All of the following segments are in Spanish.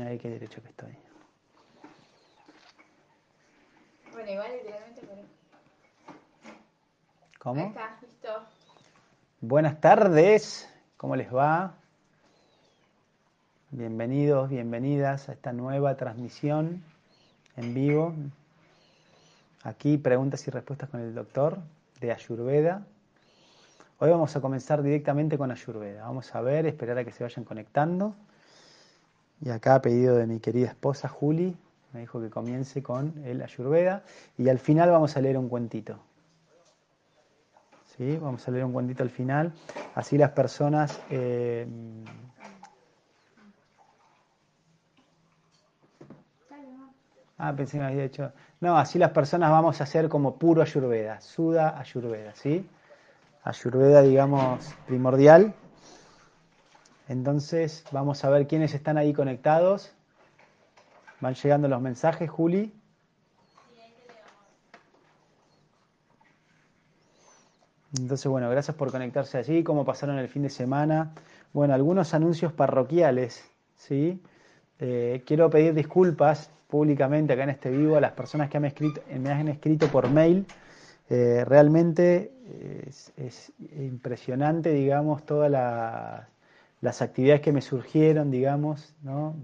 Ay, qué derecho que estoy. Bueno, igual literalmente, pero. ¿Cómo? Ahí está, listo. Buenas tardes, ¿cómo les va? Bienvenidos, bienvenidas a esta nueva transmisión en vivo. Aquí preguntas y respuestas con el doctor de Ayurveda. Hoy vamos a comenzar directamente con Ayurveda. Vamos a ver, esperar a que se vayan conectando. Y acá a pedido de mi querida esposa Juli, me dijo que comience con el Ayurveda. Y al final vamos a leer un cuentito. ¿Sí? Vamos a leer un cuentito al final. Así las personas... eh, Ah, pensé que me había dicho. No, así las personas vamos a hacer como puro Ayurveda, Suda Ayurveda, ¿sí? Ayurveda, digamos, primordial. Entonces, vamos a ver quiénes están ahí conectados. Van llegando los mensajes, Juli. Entonces, bueno, gracias por conectarse allí. ¿Cómo pasaron el fin de semana? Bueno, algunos anuncios parroquiales, ¿sí? Eh, quiero pedir disculpas públicamente acá en este vivo a las personas que me, escrito, me han escrito por mail. Eh, realmente es, es, impresionante, digamos, todas la, las actividades que me surgieron, digamos, ¿no?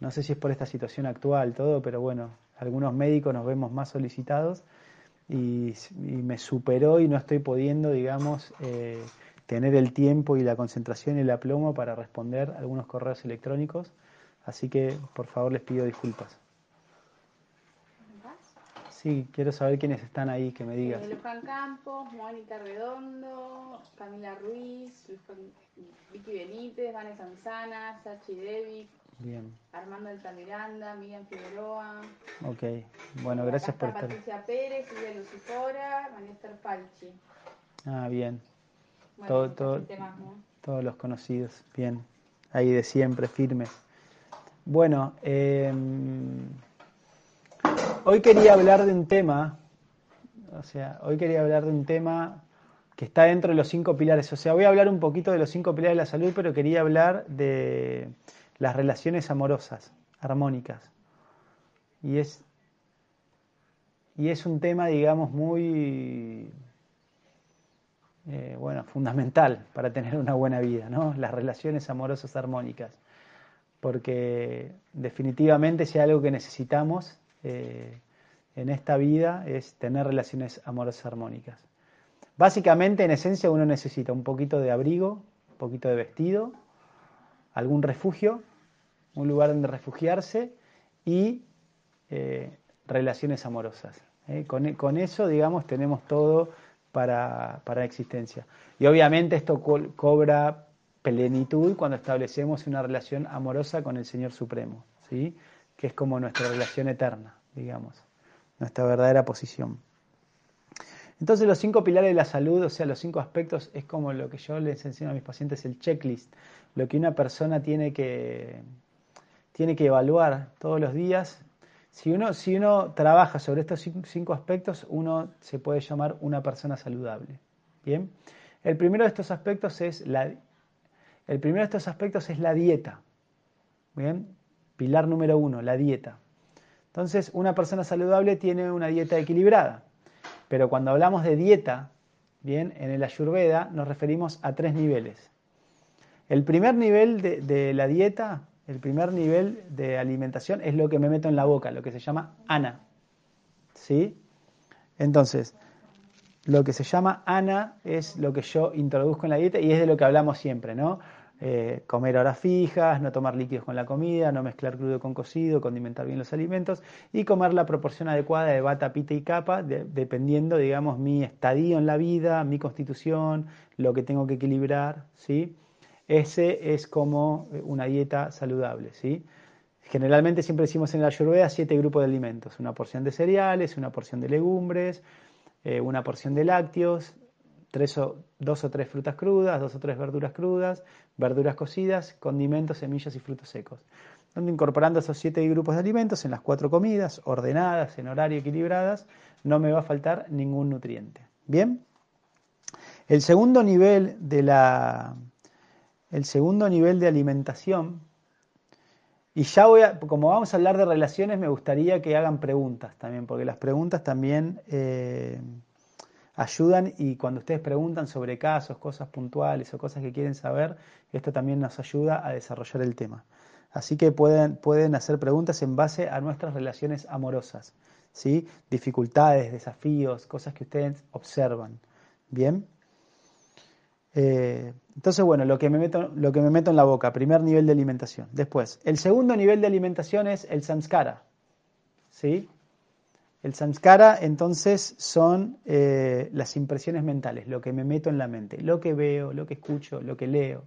No sé si es por esta situación actual, todo, pero bueno, algunos médicos nos vemos más solicitados y, y me superó y no estoy pudiendo, digamos, eh, tener el tiempo y la concentración y el aplomo para responder algunos correos electrónicos. Así que, por favor, les pido disculpas. Sí, quiero saber quiénes están ahí, que me digan. Eh, Luján Campos, Mónica Redondo, Camila Ruiz, Luján, Vicky Benítez, Vanessa Manzana, Sachi Devi, Bien, Armando Altamiranda, Miriam Figueroa. ok. Bueno, gracias por estar. Patricia Pérez, Silvia Lucifora, María Falchi. Ah, bien. Bueno, Todo- mucha todo- gente más, ¿no? Todos los conocidos, bien. Ahí de siempre, firmes. Bueno, eh, hoy quería hablar de un tema, o sea, hoy quería hablar de un tema que está dentro de los cinco pilares. O sea, voy a hablar un poquito de los cinco pilares de la salud, pero quería hablar de las relaciones amorosas, armónicas. Y es, y es un tema, digamos, muy eh, bueno, fundamental para tener una buena vida, ¿no? Las relaciones amorosas armónicas. Porque definitivamente si hay algo que necesitamos eh, en esta vida es tener relaciones amorosas armónicas. Básicamente, en esencia, uno necesita un poquito de abrigo, un poquito de vestido, algún refugio, un lugar donde refugiarse y eh, relaciones amorosas. Con, con eso, digamos, tenemos todo para, para la existencia. Y obviamente esto co cobra plenitud cuando establecemos una relación amorosa con el Señor Supremo, ¿sí? que es como nuestra relación eterna, digamos, nuestra verdadera posición. Entonces los cinco pilares de la salud, o sea, los cinco aspectos, es como lo que yo les enseño a mis pacientes, el checklist, lo que una persona tiene que, tiene que evaluar todos los días. Si uno, si uno trabaja sobre estos cinco aspectos, uno se puede llamar una persona saludable. Bien, el primero de estos aspectos es la, el primero de estos aspectos es la dieta. Bien, pilar número uno, la dieta. Entonces, una persona saludable tiene una dieta equilibrada. Pero cuando hablamos de dieta, bien, en el Ayurveda nos referimos a tres niveles. El primer nivel de, de, la dieta, el primer nivel de alimentación es lo que me meto en la boca, lo que se llama ana. ¿Sí? Entonces, lo que se llama ana es lo que yo introduzco en la dieta y es de lo que hablamos siempre, ¿no? Eh, comer horas fijas, no tomar líquidos con la comida, no mezclar crudo con cocido, condimentar bien los alimentos y comer la proporción adecuada de bata, pita y capa, de, dependiendo, digamos, mi estadio en la vida, mi constitución, lo que tengo que equilibrar, ¿sí? Ese es como una dieta saludable, ¿sí? Generalmente siempre decimos en la Ayurveda siete grupos de alimentos, una porción de cereales, una porción de legumbres, eh, una porción de lácteos, tres o, dos o tres frutas crudas, dos o tres verduras crudas, verduras cocidas, condimentos, semillas y frutos secos. donde incorporando esos siete grupos de alimentos en las cuatro comidas, ordenadas, en horario equilibradas, no me va a faltar ningún nutriente. Bien. El segundo nivel de la, el segundo nivel de alimentación, y ya voy a, como vamos a hablar de relaciones, me gustaría que hagan preguntas también, porque las preguntas también eh, ayudan y cuando ustedes preguntan sobre casos, cosas puntuales o cosas que quieren saber, esto también nos ayuda a desarrollar el tema. Así que pueden, pueden hacer preguntas en base a nuestras relaciones amorosas, ¿sí? dificultades, desafíos, cosas que ustedes observan. Bien. Eh, entonces, bueno, lo que, me meto, lo que me meto en la boca, primer nivel de alimentación. Después, el segundo nivel de alimentación es el sanskara. ¿sí? El sanskara, entonces, son eh, las impresiones mentales, lo que me meto en la mente, lo que veo, lo que escucho, lo que leo,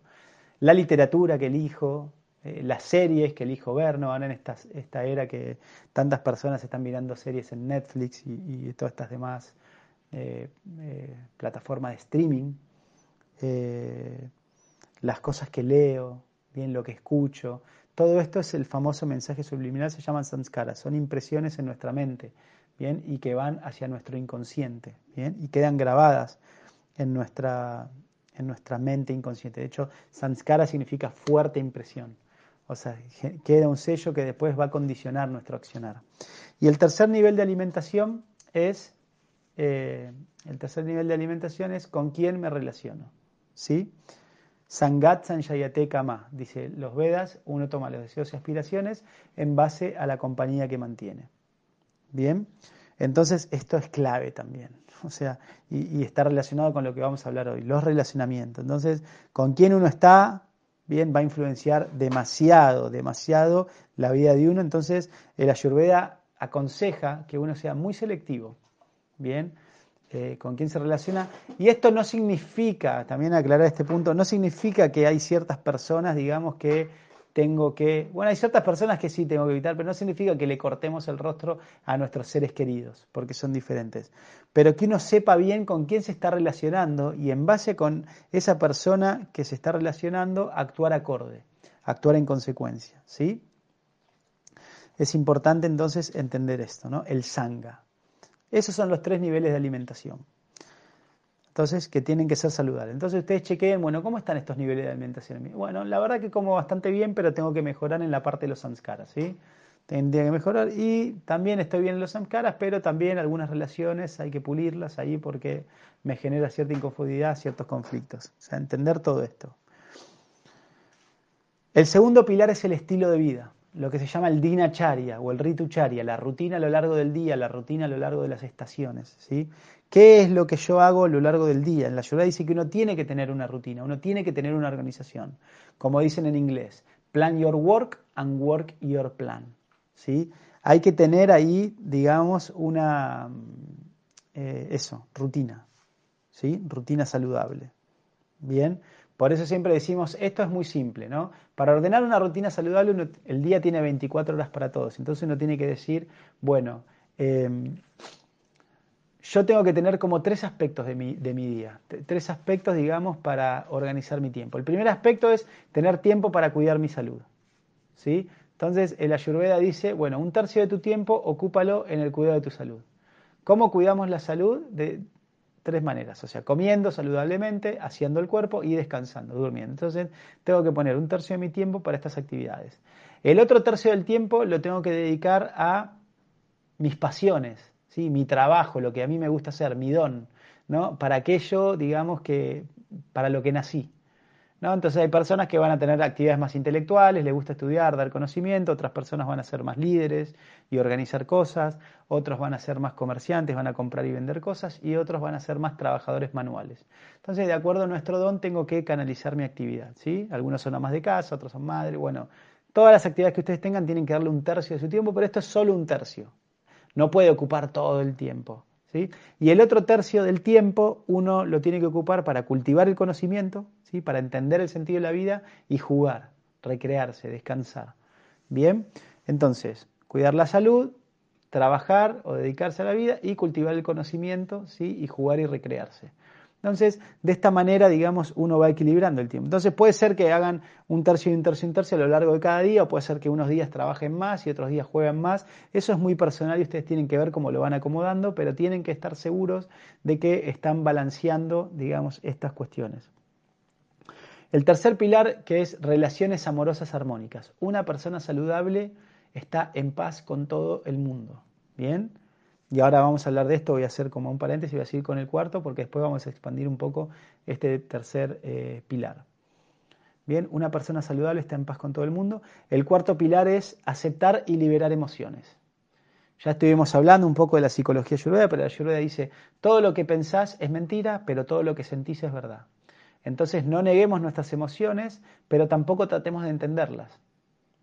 la literatura que elijo, eh, las series que elijo ver, ¿no? Ahora en esta, esta era que tantas personas están mirando series en Netflix y todas estas demás plataformas de streaming, eh, las cosas que leo, bien lo que escucho. Todo esto es el famoso mensaje subliminal, se llaman sanskaras, son impresiones en nuestra mente, bien, y que van hacia nuestro inconsciente, bien, y quedan grabadas en nuestra, en nuestra mente inconsciente. De hecho, sanskara significa fuerte impresión. O sea, queda un sello que después va a condicionar nuestro accionar. Y el tercer nivel de alimentación es, eh, el tercer nivel de alimentación es con quién me relaciono. ¿Sí? Sangat Sanjayate Kama, dice los Vedas, uno toma los deseos y aspiraciones en base a la compañía que mantiene. Bien, entonces esto es clave también, o sea, y, y, está relacionado con lo que vamos a hablar hoy, los relacionamientos. Entonces, con quién uno está, bien, va a influenciar demasiado, demasiado la vida de uno. Entonces, el Ayurveda aconseja que uno sea muy selectivo, bien, eh, con quién se relaciona. Y esto no significa, también aclarar este punto, no significa que hay ciertas personas, digamos, que tengo que, bueno, hay ciertas personas que sí tengo que evitar, pero no significa que le cortemos el rostro a nuestros seres queridos, porque son diferentes. Pero que uno sepa bien con quién se está relacionando y en base con esa persona que se está relacionando, actuar acorde, actuar en consecuencia, ¿sí? Es importante entonces entender esto, ¿no? El sanga. Esos son los tres niveles de alimentación. Entonces, que tienen que ser saludables. Entonces ustedes chequeen, bueno, ¿cómo están estos niveles de alimentación? Bueno, la verdad que como bastante bien, pero tengo que mejorar en la parte de los samskaras, ¿sí? Tendría que mejorar. Y también estoy bien en los samskaras, pero también algunas relaciones hay que pulirlas ahí porque me genera cierta inconformidad, ciertos conflictos. O sea, entender todo esto. El segundo pilar es el estilo de vida lo que se llama el dinacharya o el ritucharya, la rutina a lo largo del día, la rutina a lo largo de las estaciones. ¿sí? ¿Qué es lo que yo hago a lo largo del día? En la Yoruba dice que uno tiene que tener una rutina, uno tiene que tener una organización. Como dicen en inglés, plan your work and work your plan. ¿sí? Hay que tener ahí, digamos, una, eh, eso, rutina, ¿sí? rutina saludable. Bien, por eso siempre decimos, esto es muy simple, ¿no? Para ordenar una rutina saludable, el día tiene 24 horas para todos. Entonces uno tiene que decir, bueno, em, yo tengo que tener como tres aspectos de mi, de mi día, tres aspectos, digamos, para organizar mi tiempo. El primer aspecto es tener tiempo para cuidar mi salud, ¿sí? Entonces el Ayurveda dice, bueno, un tercio de tu tiempo ocúpalo en el cuidado de tu salud. ¿Cómo cuidamos la salud? De, tres maneras, o sea, comiendo saludablemente, haciendo el cuerpo y descansando, durmiendo. Entonces, tengo que poner un tercio de mi tiempo para estas actividades. El otro tercio del tiempo lo tengo que dedicar a mis pasiones, ¿sí? mi trabajo, lo que a mí me gusta hacer, mi don, ¿no? para aquello, digamos, que para lo que nací. Entonces hay personas que van a tener actividades más intelectuales, les gusta estudiar, dar conocimiento, otras personas van a ser más líderes y organizar cosas, otros van a ser más comerciantes, van a comprar y vender cosas y otros van a ser más trabajadores manuales. Entonces, de acuerdo a nuestro don, tengo que canalizar mi actividad. ¿sí? Algunos son amas de casa, otros son madres, bueno, todas las actividades que ustedes tengan tienen que darle un tercio de su tiempo, pero esto es solo un tercio. No puede ocupar todo el tiempo. Y el otro tercio del tiempo uno lo tiene que ocupar para cultivar el conocimiento, ¿sí? para entender el sentido de la vida y jugar, recrearse, descansar. Bien, entonces, cuidar la salud, trabajar o dedicarse a la vida y cultivar el conocimiento ¿sí? y jugar y recrearse. Entonces, de esta manera, digamos, uno va equilibrando el tiempo. Entonces, puede ser que hagan un tercio y un tercio y un tercio a lo largo de cada día, o puede ser que unos días trabajen más y otros días jueguen más. Eso es muy personal y ustedes tienen que ver cómo lo van acomodando, pero tienen que estar seguros de que están balanceando, digamos, estas cuestiones. El tercer pilar, que es relaciones amorosas armónicas. Una persona saludable está en paz con todo el mundo. ¿Bien? Y ahora vamos a hablar de esto, voy a hacer como un paréntesis, voy a seguir con el cuarto porque después vamos a expandir un poco este tercer eh, pilar. Bien, una persona saludable está en paz con todo el mundo. El cuarto pilar es aceptar y liberar emociones. Ya estuvimos hablando un poco de la psicología ayurveda, pero la ayurveda dice, todo lo que pensás es mentira, pero todo lo que sentís es verdad. Entonces no neguemos nuestras emociones, pero tampoco tratemos de entenderlas.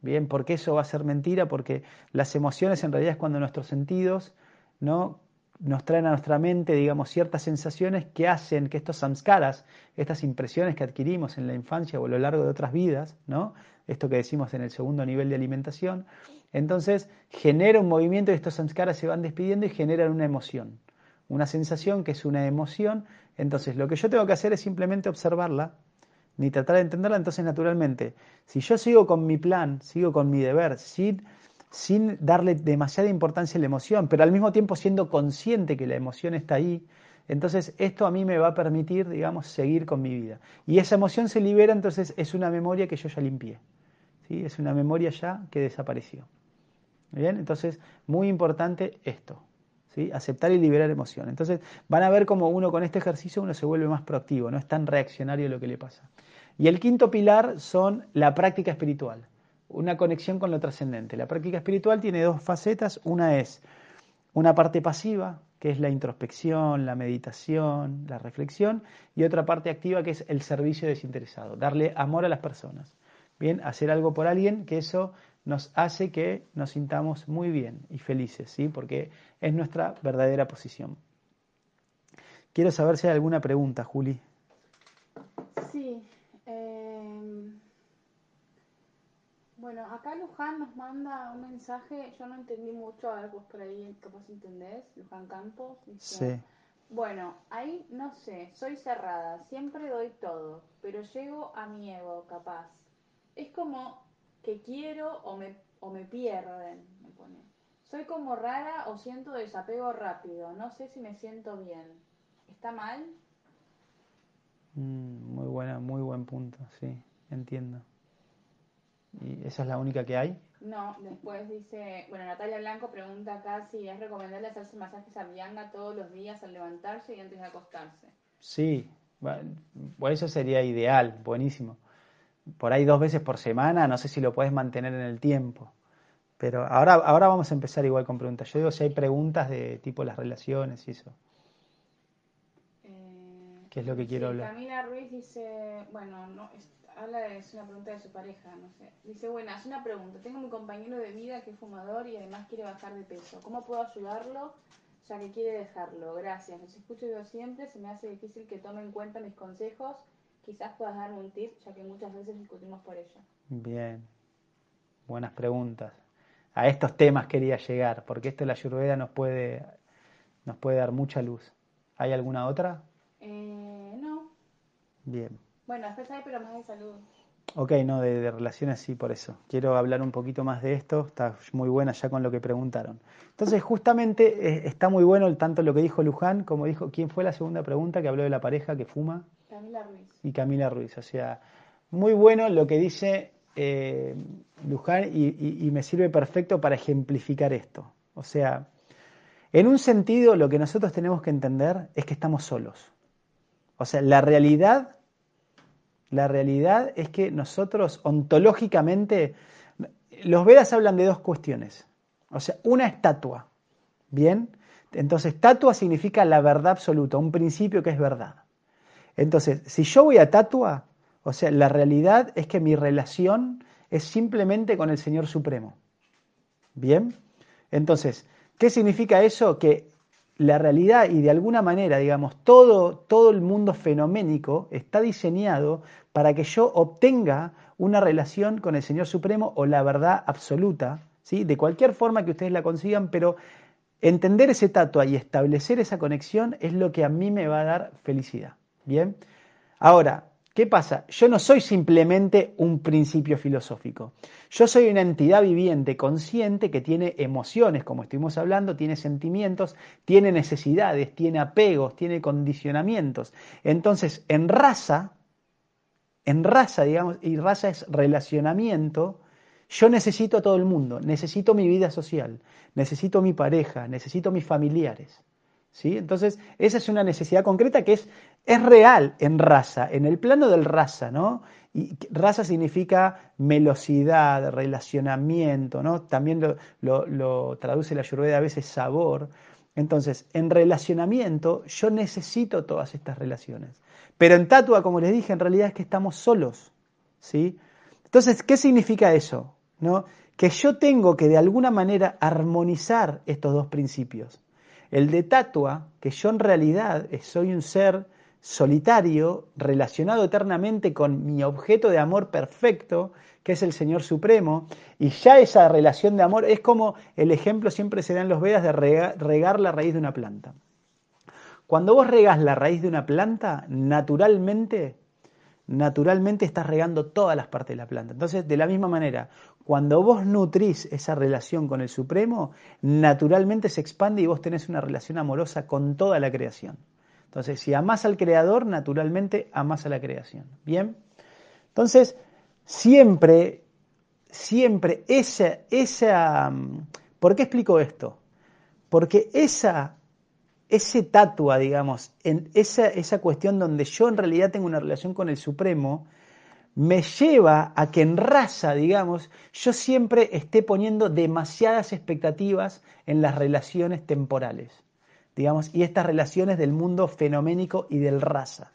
Bien, porque eso va a ser mentira, porque las emociones en realidad es cuando nuestros sentidos ¿no? nos traen a nuestra mente, digamos, ciertas sensaciones que hacen que estos samskaras, estas impresiones que adquirimos en la infancia o a lo largo de otras vidas, ¿no? esto que decimos en el segundo nivel de alimentación, entonces genera un movimiento y estos samskaras se van despidiendo y generan una emoción, una sensación que es una emoción, entonces lo que yo tengo que hacer es simplemente observarla, ni tratar de entenderla, entonces naturalmente, si yo sigo con mi plan, sigo con mi deber, sin sin darle demasiada importancia a la emoción, pero al mismo tiempo siendo consciente que la emoción está ahí, entonces esto a mí me va a permitir, digamos, seguir con mi vida. Y esa emoción se libera, entonces es una memoria que yo ya limpié. ¿sí? Es una memoria ya que desapareció. ¿Bien? Entonces, muy importante esto. ¿sí? Aceptar y liberar emoción. Entonces, van a ver cómo uno con este ejercicio uno se vuelve más proactivo, no es tan reaccionario lo que le pasa. Y el quinto pilar son la práctica espiritual una conexión con lo trascendente. La práctica espiritual tiene dos facetas. Una es una parte pasiva, que es la introspección, la meditación, la reflexión, y otra parte activa, que es el servicio desinteresado, darle amor a las personas. Bien, hacer algo por alguien, que eso nos hace que nos sintamos muy bien y felices, ¿sí? porque es nuestra verdadera posición. Quiero saber si hay alguna pregunta, Juli. Sí. Eh... Bueno, acá Luján nos manda un mensaje, yo no entendí mucho, a ver vos por ahí capaz entendés, Luján Campos. sí. Bueno, ahí no sé, soy cerrada, siempre doy todo, pero llego a mi ego, capaz. Es como que quiero o me, o me pierden, me pone. Soy como rara o siento desapego rápido, no sé si me siento bien. ¿Está mal? Mm, muy buena, muy buen punto, sí, entiendo. ¿Y esa es la única que hay? No, después dice, bueno, Natalia Blanco pregunta acá si es recomendable hacerse masajes a Bianca todos los días al levantarse y antes de acostarse. Sí, bueno, eso sería ideal, buenísimo. Por ahí dos veces por semana, no sé si lo puedes mantener en el tiempo. Pero ahora, ahora vamos a empezar igual con preguntas. Yo digo si hay preguntas de tipo las relaciones y eso. Eh, ¿Qué es lo que quiero hablar? Camila Ruiz dice, bueno, no, habla es una pregunta de su pareja, no sé. Dice, bueno, hace una pregunta. Tengo mi compañero de vida que es fumador y además quiere bajar de peso. ¿Cómo puedo ayudarlo ya que quiere dejarlo? Gracias. Los escucho yo siempre. Se me hace difícil que tome en cuenta mis consejos. Quizás puedas darme un tip, ya que muchas veces discutimos por ello. Bien. Buenas preguntas. A estos temas quería llegar, porque esto de la Ayurveda nos puede, nos puede dar mucha luz. ¿Hay alguna otra? Eh, no. Bien. Bueno, después hay, pero más de salud. Ok, no, de, relaciones sí, por eso. Quiero hablar un poquito más de esto, está muy buena ya con lo que preguntaron. Entonces, justamente eh, está muy bueno tanto lo que dijo Luján como dijo, ¿quién fue la segunda pregunta que habló de la pareja que fuma? Camila Ruiz. Y Camila Ruiz, o sea, muy bueno lo que dice eh, Luján y me sirve perfecto para ejemplificar esto. O sea, en un sentido lo que nosotros tenemos que entender es que estamos solos. O sea, la realidad la realidad es que nosotros ontológicamente, los Vedas hablan de dos cuestiones. O sea, una estatua. ¿Bien? Entonces, estatua significa la verdad absoluta, un principio que es verdad. Entonces, si yo voy a tatua, o sea, la realidad es que mi relación es simplemente con el Señor Supremo. ¿Bien? Entonces, ¿qué significa eso? Que la realidad y de alguna manera, digamos, todo, todo el mundo fenoménico está diseñado para que yo obtenga una relación con el Señor Supremo o la verdad absoluta, ¿sí? de cualquier forma que ustedes la consigan, pero entender ese tatua y establecer esa conexión es lo que a mí me va a dar felicidad. Bien. Ahora, ¿qué pasa? Yo no soy simplemente un principio filosófico. Yo soy una entidad viviente, consciente, que tiene emociones, como estuvimos hablando, tiene sentimientos, tiene necesidades, tiene apegos, tiene condicionamientos. Entonces, en raza, en raza, digamos, y raza es relacionamiento, yo necesito a todo el mundo, necesito mi vida social, necesito mi pareja, necesito mis familiares. ¿Sí? Entonces, esa es una necesidad concreta que es, es real en raza, en el plano del raza, ¿no? Y raza significa melosidad, relacionamiento, ¿no? También lo, lo, traduce la Ayurveda a veces sabor. Entonces, en relacionamiento yo necesito todas estas relaciones. Pero en Tatua, como les dije, en realidad es que estamos solos, ¿sí? Entonces, ¿qué significa eso? ¿No? Que yo tengo que de alguna manera armonizar estos dos principios. El de Tatua, que yo en realidad soy un ser solitario, relacionado eternamente con mi objeto de amor perfecto, que es el Señor Supremo, y ya esa relación de amor es como el ejemplo siempre se da en los Vedas de regar, la raíz de una planta. Cuando vos regas la raíz de una planta, naturalmente, naturalmente estás regando todas las partes de la planta. Entonces, de la misma manera, cuando vos nutrís esa relación con el Supremo, naturalmente se expande y vos tenés una relación amorosa con toda la creación. Entonces, si amás al creador, naturalmente amás a la creación. ¿Bien? Entonces, siempre, siempre esa, esa... ¿Por qué explico esto? Porque esa, ese tatua, digamos, en esa, esa cuestión donde yo en realidad tengo una relación con el Supremo, me lleva a que en raza, digamos, yo siempre esté poniendo demasiadas expectativas en las relaciones temporales digamos, y estas relaciones del mundo fenoménico y del raza.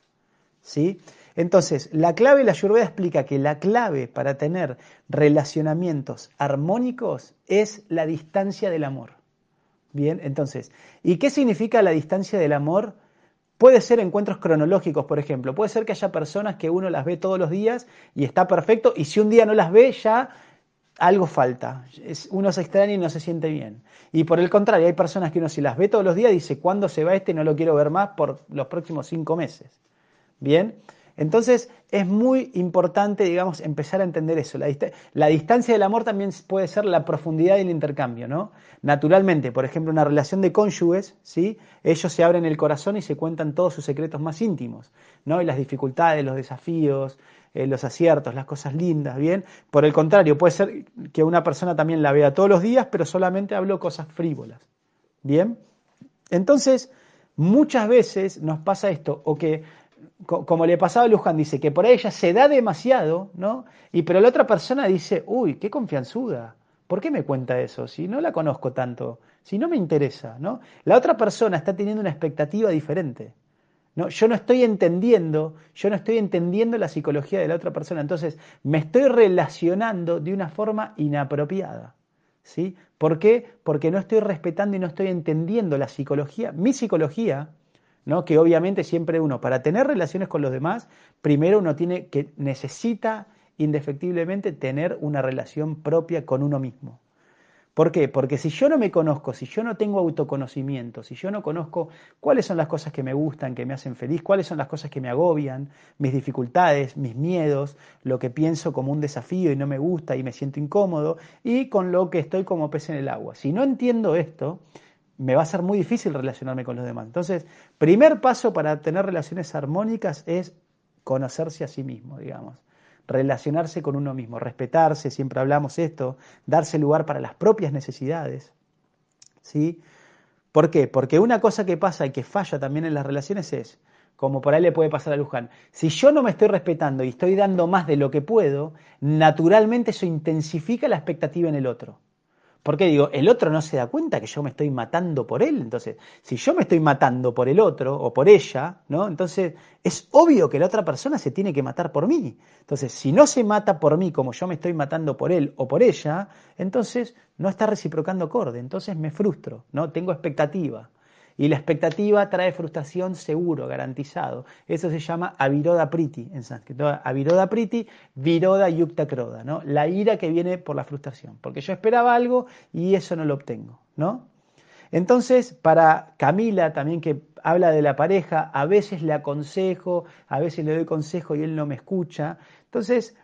¿sí? Entonces, la clave, la Ayurveda explica que la clave para tener relacionamientos armónicos es la distancia del amor. Bien, entonces, ¿y qué significa la distancia del amor? Puede ser encuentros cronológicos, por ejemplo. Puede ser que haya personas que uno las ve todos los días y está perfecto, y si un día no las ve, ya algo falta. uno se extraña y no se siente bien. Y por el contrario, hay personas que uno si las ve todos los días dice, ¿cuándo se va este? No lo quiero ver más por los próximos cinco meses. Bien, entonces es muy importante, digamos, empezar a entender eso. La, distancia del amor también puede ser la profundidad del intercambio, ¿no? Naturalmente, por ejemplo, una relación de cónyuges, ¿sí? Ellos se abren el corazón y se cuentan todos sus secretos más íntimos, ¿no? Y las dificultades, los desafíos, eh, los aciertos, las cosas lindas, ¿bien? Por el contrario, puede ser que una persona también la vea todos los días, pero solamente habló cosas frívolas, ¿bien? Entonces, muchas veces nos pasa esto, o que, como le pasaba a Luján, dice que por ella se da demasiado, ¿no? Y pero la otra persona dice, uy, qué confianzuda, ¿por qué me cuenta eso? Si no la conozco tanto, si no me interesa, ¿no? La otra persona está teniendo una expectativa diferente. No, yo no estoy entendiendo, yo no estoy entendiendo la psicología de la otra persona. Entonces, me estoy relacionando de una forma inapropiada. ¿Sí? ¿Por qué? Porque no estoy respetando y no estoy entendiendo la psicología, mi psicología, Que obviamente siempre uno, para tener relaciones con los demás, primero uno tiene que necesita indefectiblemente tener una relación propia con uno mismo. ¿Por qué? Porque si yo no me conozco, si yo no tengo autoconocimiento, si yo no conozco cuáles son las cosas que me gustan, que me hacen feliz, cuáles son las cosas que me agobian, mis dificultades, mis miedos, lo que pienso como un desafío y no me gusta y me siento incómodo, y con lo que estoy como pez en el agua. Si no entiendo esto, me va a ser muy difícil relacionarme con los demás. Entonces, primer paso para tener relaciones armónicas es conocerse a sí mismo, digamos relacionarse con uno mismo, respetarse, siempre hablamos esto, darse lugar para las propias necesidades. ¿Sí? ¿Por qué? Porque una cosa que pasa y que falla también en las relaciones es, como por ahí le puede pasar a Luján, si yo no me estoy respetando y estoy dando más de lo que puedo, naturalmente eso intensifica la expectativa en el otro. Porque digo, el otro no se da cuenta que yo me estoy matando por él. Entonces, si yo me estoy matando por el otro o por ella, ¿no? Entonces, es obvio que la otra persona se tiene que matar por mí. Entonces, si no se mata por mí como yo me estoy matando por él o por ella, entonces no está reciprocando acorde. Entonces me frustro, ¿no? Tengo expectativa. Y la expectativa trae frustración seguro, garantizado. Eso se llama aviroda priti en sánscrito. Aviroda priti, viroda yukta kroda, ¿no? La ira que viene por la frustración. Porque yo esperaba algo y eso no lo obtengo, ¿no? Entonces, para Camila también, que habla de la pareja, a veces le aconsejo, a veces le doy consejo y él no me escucha. Entonces,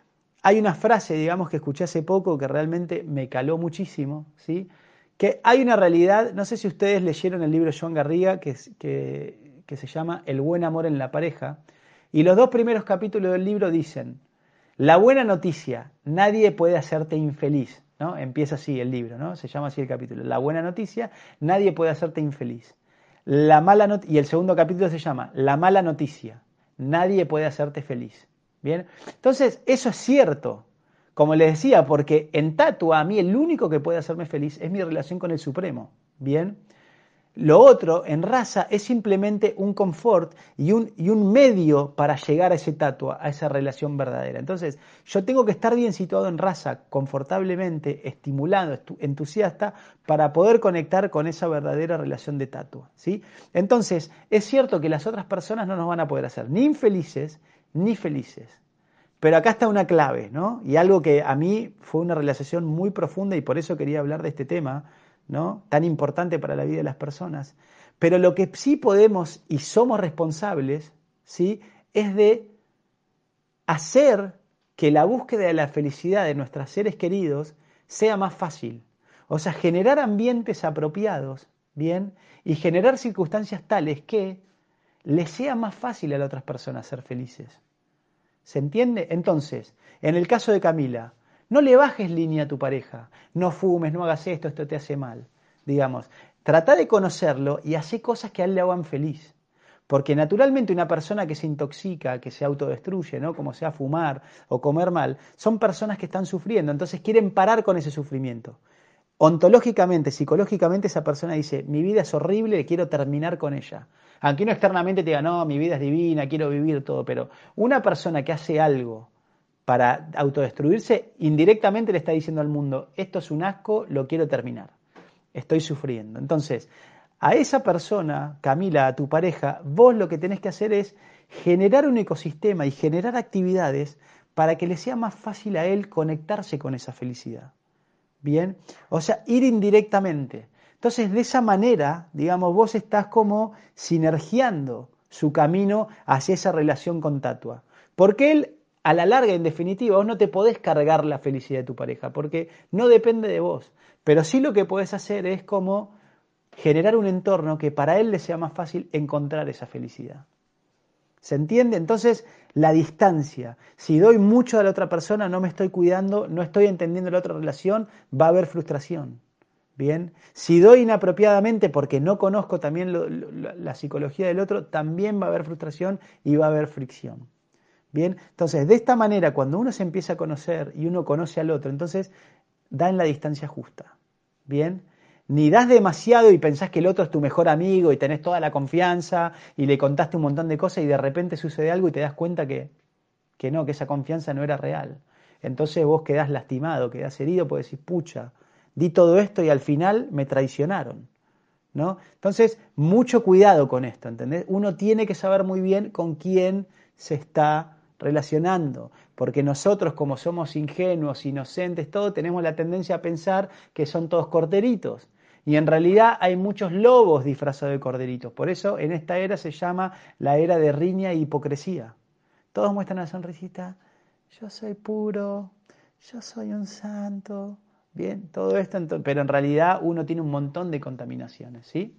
hay una frase, digamos, que escuché hace poco que realmente me caló muchísimo, ¿sí? Que hay una realidad, no sé si ustedes leyeron el libro de Joan Garriga, que, que, se llama El buen amor en la pareja, y los dos primeros capítulos del libro dicen, la buena noticia, nadie puede hacerte infeliz, ¿no? Empieza así el libro, ¿no? Se llama así el capítulo. La buena noticia, nadie puede hacerte infeliz. La mala y el segundo capítulo se llama La mala noticia, nadie puede hacerte feliz. Bien, entonces eso es cierto, como les decía, porque en Tatua a mí el único que puede hacerme feliz es mi relación con el Supremo. Bien, lo otro en raza es simplemente un confort y un, y un medio para llegar a ese tatua, a esa relación verdadera. Entonces, yo tengo que estar bien situado en raza, confortablemente, estimulado, entusiasta, para poder conectar con esa verdadera relación de tatua. ¿sí? Entonces, es cierto que las otras personas no nos van a poder hacer ni infelices ni felices. Pero acá está una clave, ¿no? Y algo que a mí fue una realización muy profunda y por eso quería hablar de este tema, ¿no? Tan importante para la vida de las personas. Pero lo que sí podemos y somos responsables, ¿sí? Es de hacer que la búsqueda de la felicidad de nuestros seres queridos sea más fácil. O sea, generar ambientes apropiados, ¿bien? Y generar circunstancias tales que les sea más fácil a las otras personas ser felices. ¿Se entiende? Entonces, en el caso de Camila, no le bajes línea a tu pareja, no fumes, no hagas esto, esto te hace mal. Digamos, trata de conocerlo y hace cosas que a él le hagan feliz. Porque naturalmente una persona que se intoxica, que se autodestruye, ¿no? como sea fumar o comer mal, son personas que están sufriendo, entonces quieren parar con ese sufrimiento. Ontológicamente, psicológicamente, esa persona dice, mi vida es horrible, quiero terminar con ella. Aunque uno externamente te diga, no, mi vida es divina, quiero vivir todo, pero una persona que hace algo para autodestruirse, indirectamente le está diciendo al mundo, esto es un asco, lo quiero terminar, estoy sufriendo. Entonces, a esa persona, Camila, a tu pareja, vos lo que tenés que hacer es generar un ecosistema y generar actividades para que le sea más fácil a él conectarse con esa felicidad. Bien, o sea, ir indirectamente. Entonces, de esa manera, digamos, vos estás como sinergiando su camino hacia esa relación con Tatua. Porque él, a la larga, en definitiva, vos no te podés cargar la felicidad de tu pareja, porque no depende de vos. Pero sí lo que podés hacer es como generar un entorno que para él le sea más fácil encontrar esa felicidad. ¿Se entiende? Entonces, la distancia. Si doy mucho a la otra persona, no me estoy cuidando, no estoy entendiendo la otra relación, va a haber frustración. Bien, si doy inapropiadamente porque no conozco también la psicología del otro, también va a haber frustración y va a haber fricción. Bien, entonces de esta manera, cuando uno se empieza a conocer y uno conoce al otro, entonces da en la distancia justa. Bien, ni das demasiado y pensás que el otro es tu mejor amigo y tenés toda la confianza y le contaste un montón de cosas y de repente sucede algo y te das cuenta que, que no, que esa confianza no era real. Entonces vos quedás lastimado, quedás herido porque decís, pucha, di todo esto y al final me traicionaron. ¿no? Entonces, mucho cuidado con esto, ¿entendés? Uno tiene que saber muy bien con quién se está relacionando, porque nosotros como somos ingenuos, inocentes, todo, tenemos la tendencia a pensar que son todos corderitos. Y en realidad hay muchos lobos disfrazados de corderitos. Por eso en esta era se llama la era de riña e hipocresía. Todos muestran la sonrisita. Yo soy puro, yo soy un santo, Bien, todo esto, pero en realidad uno tiene un montón de contaminaciones, ¿sí?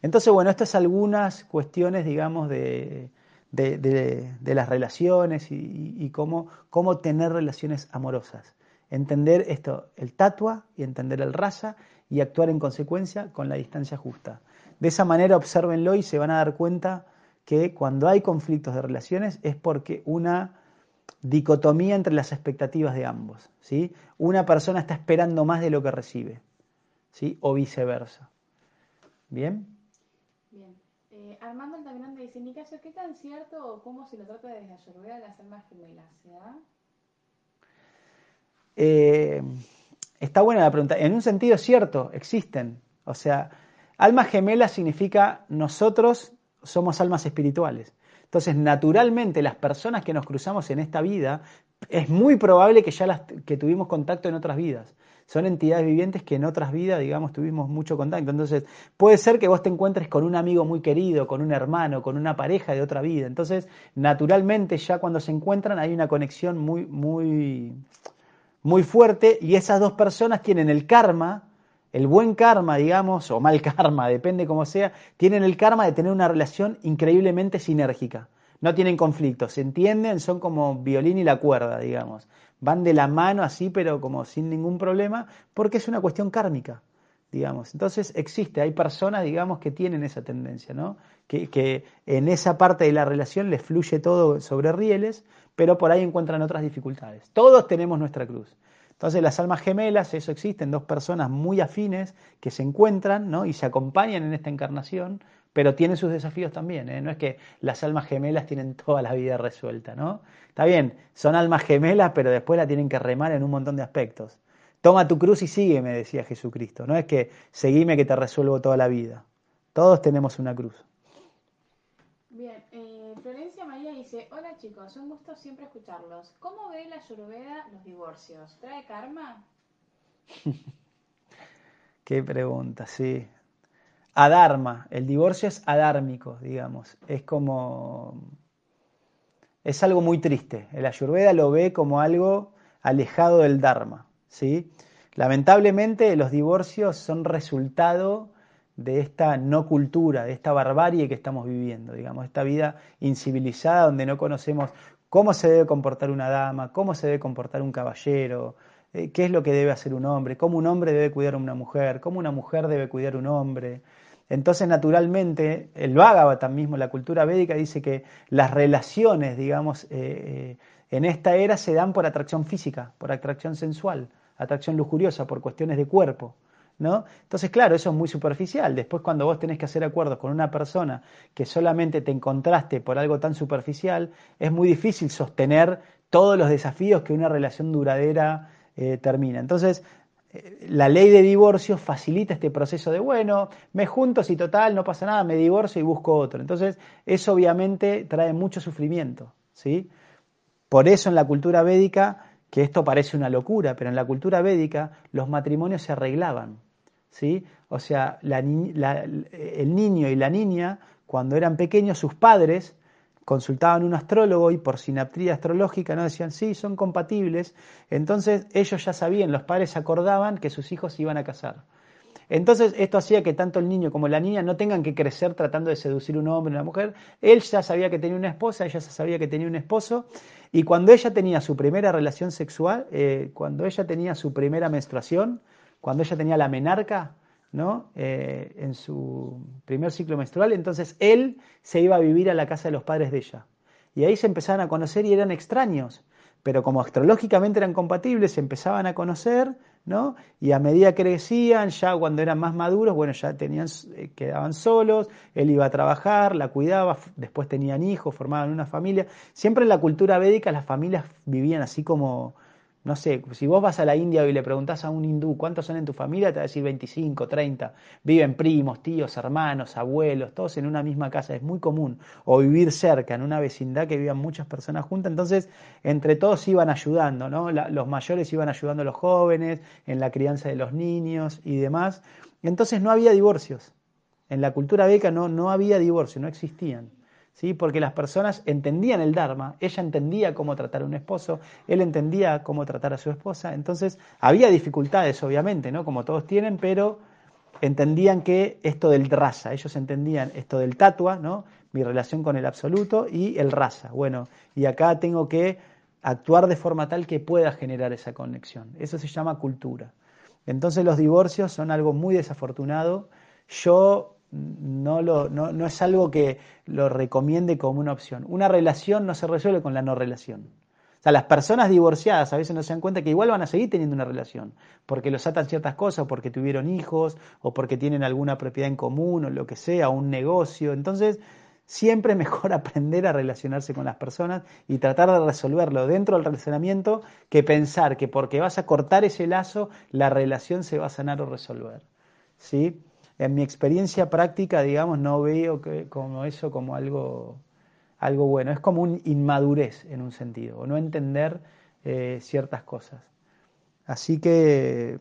Entonces, bueno, estas algunas cuestiones, digamos, de, las relaciones y, cómo, cómo, tener relaciones amorosas. Entender esto, el tatua y entender el raza y actuar en consecuencia con la distancia justa. De esa manera, observenlo y se van a dar cuenta que cuando hay conflictos de relaciones es porque una dicotomía entre las expectativas de ambos. ¿sí? Una persona está esperando más de lo que recibe, ¿sí? o viceversa. ¿Bien? Bien. Eh, Armando dice, en mi caso, ¿qué tan cierto o cómo se lo trata de desayunar a las almas gemelas? Eh, está buena la pregunta. En un sentido cierto, existen. O sea, almas gemelas significa nosotros somos almas espirituales. Entonces, naturalmente, las personas que nos cruzamos en esta vida, es muy probable que ya las, que tuvimos contacto en otras vidas. Son entidades vivientes que en otras vidas, digamos, tuvimos mucho contacto. Entonces, puede ser que vos te encuentres con un amigo muy querido, con un hermano, con una pareja de otra vida. Entonces, naturalmente, ya cuando se encuentran hay una conexión muy, muy, muy fuerte y esas dos personas tienen el karma, el buen karma, digamos, o mal karma, depende cómo sea, tienen el karma de tener una relación increíblemente sinérgica. No tienen conflictos, se entienden, son como violín y la cuerda, digamos. Van de la mano así, pero como sin ningún problema, porque es una cuestión kármica, digamos. Entonces existe, hay personas, digamos, que tienen esa tendencia, ¿no? Que, que en esa parte de la relación les fluye todo sobre rieles, pero por ahí encuentran otras dificultades. Todos tenemos nuestra cruz. Entonces las almas gemelas, eso existen, dos personas muy afines que se encuentran ¿no? y se acompañan en esta encarnación, pero tienen sus desafíos también. ¿eh? No es que las almas gemelas tienen toda la vida resuelta, ¿no? Está bien, son almas gemelas, pero después la tienen que remar en un montón de aspectos. Toma tu cruz y sígueme, decía Jesucristo. No es que seguime que te resuelvo toda la vida. Todos tenemos una cruz. Bien, eh, Florencia dice, hola chicos, un gusto siempre escucharlos. ¿Cómo ve la Ayurveda los divorcios? ¿Trae karma? Qué pregunta, sí. Adharma, el divorcio es adármico, digamos. Es como... Es algo muy triste. El Ayurveda lo ve como algo alejado del Dharma, ¿sí? Lamentablemente los divorcios son resultado de esta no cultura, de esta barbarie que estamos viviendo, digamos, esta vida incivilizada donde no conocemos cómo se debe comportar una dama, cómo se debe comportar un caballero, eh, qué es lo que debe hacer un hombre, cómo un hombre debe cuidar a una mujer, cómo una mujer debe cuidar a un hombre. Entonces, naturalmente, el Bhagavatam mismo, la cultura védica, dice que las relaciones, digamos, eh, eh, en esta era se dan por atracción física, por atracción sensual, atracción lujuriosa, por cuestiones de cuerpo. ¿No? Entonces, claro, eso es muy superficial. Después, cuando vos tenés que hacer acuerdos con una persona que solamente te encontraste por algo tan superficial, es muy difícil sostener todos los desafíos que una relación duradera eh, termina. Entonces, eh, la ley de divorcio facilita este proceso de, bueno, me junto, si total, no pasa nada, me divorcio y busco otro. Entonces, eso obviamente trae mucho sufrimiento, ¿sí? Por eso en la cultura védica, que esto parece una locura, pero en la cultura védica los matrimonios se arreglaban. ¿sí? O sea, el niño y la niña, cuando eran pequeños, sus padres consultaban un astrólogo y por sinaptría astrológica no decían, sí, son compatibles. Entonces ellos ya sabían, los padres acordaban que sus hijos se iban a casar. Entonces esto hacía que tanto el niño como la niña no tengan que crecer tratando de seducir un hombre o una mujer. Él ya sabía que tenía una esposa, ella ya sabía que tenía un esposo. Y cuando ella tenía su primera relación sexual, eh, cuando ella tenía su primera menstruación, cuando ella tenía la menarca, ¿no? Eh, en su primer ciclo menstrual, entonces él se iba a vivir a la casa de los padres de ella. Y ahí se empezaban a conocer y eran extraños, pero como astrológicamente eran compatibles, se empezaban a conocer, ¿no? Y a medida que crecían, ya cuando eran más maduros, bueno, ya tenían, eh, quedaban solos, él iba a trabajar, la cuidaba, después tenían hijos, formaban una familia. Siempre en la cultura védica las familias vivían así como no sé, si vos vas a la India y le preguntás a un hindú cuántos son en tu familia, te va a decir 25, 30. Viven primos, tíos, hermanos, abuelos, todos en una misma casa. Es muy común. O vivir cerca, en una vecindad que vivan muchas personas juntas. Entonces, entre todos iban ayudando, ¿no? los mayores iban ayudando a los jóvenes en la crianza de los niños y demás. Entonces no había divorcios. En la cultura beca no, no había divorcio, no existían. ¿Sí? porque las personas entendían el Dharma, ella entendía cómo tratar a un esposo, él entendía cómo tratar a su esposa, entonces había dificultades, obviamente, ¿no? como todos tienen, pero entendían que esto del raza, ellos entendían esto del tatua, ¿no? mi relación con el absoluto y el raza. Bueno, y acá tengo que actuar de forma tal que pueda generar esa conexión. Eso se llama cultura. Entonces los divorcios son algo muy desafortunado. Yo no, lo, no, no, es algo que lo recomiende como una opción. Una relación no se resuelve con la no relación. O sea, las personas divorciadas a veces no se dan cuenta que igual van a seguir teniendo una relación, porque los atan ciertas cosas, porque tuvieron hijos, o porque tienen alguna propiedad en común, o lo que sea, un negocio. Entonces, siempre es mejor aprender a relacionarse con las personas y tratar de resolverlo dentro del relacionamiento que pensar que porque vas a cortar ese lazo, la relación se va a sanar o resolver. ¿Sí? En mi experiencia práctica, digamos, no veo que, como eso como algo, algo bueno. Es como un inmadurez en un sentido, o no entender eh, ciertas cosas. Así que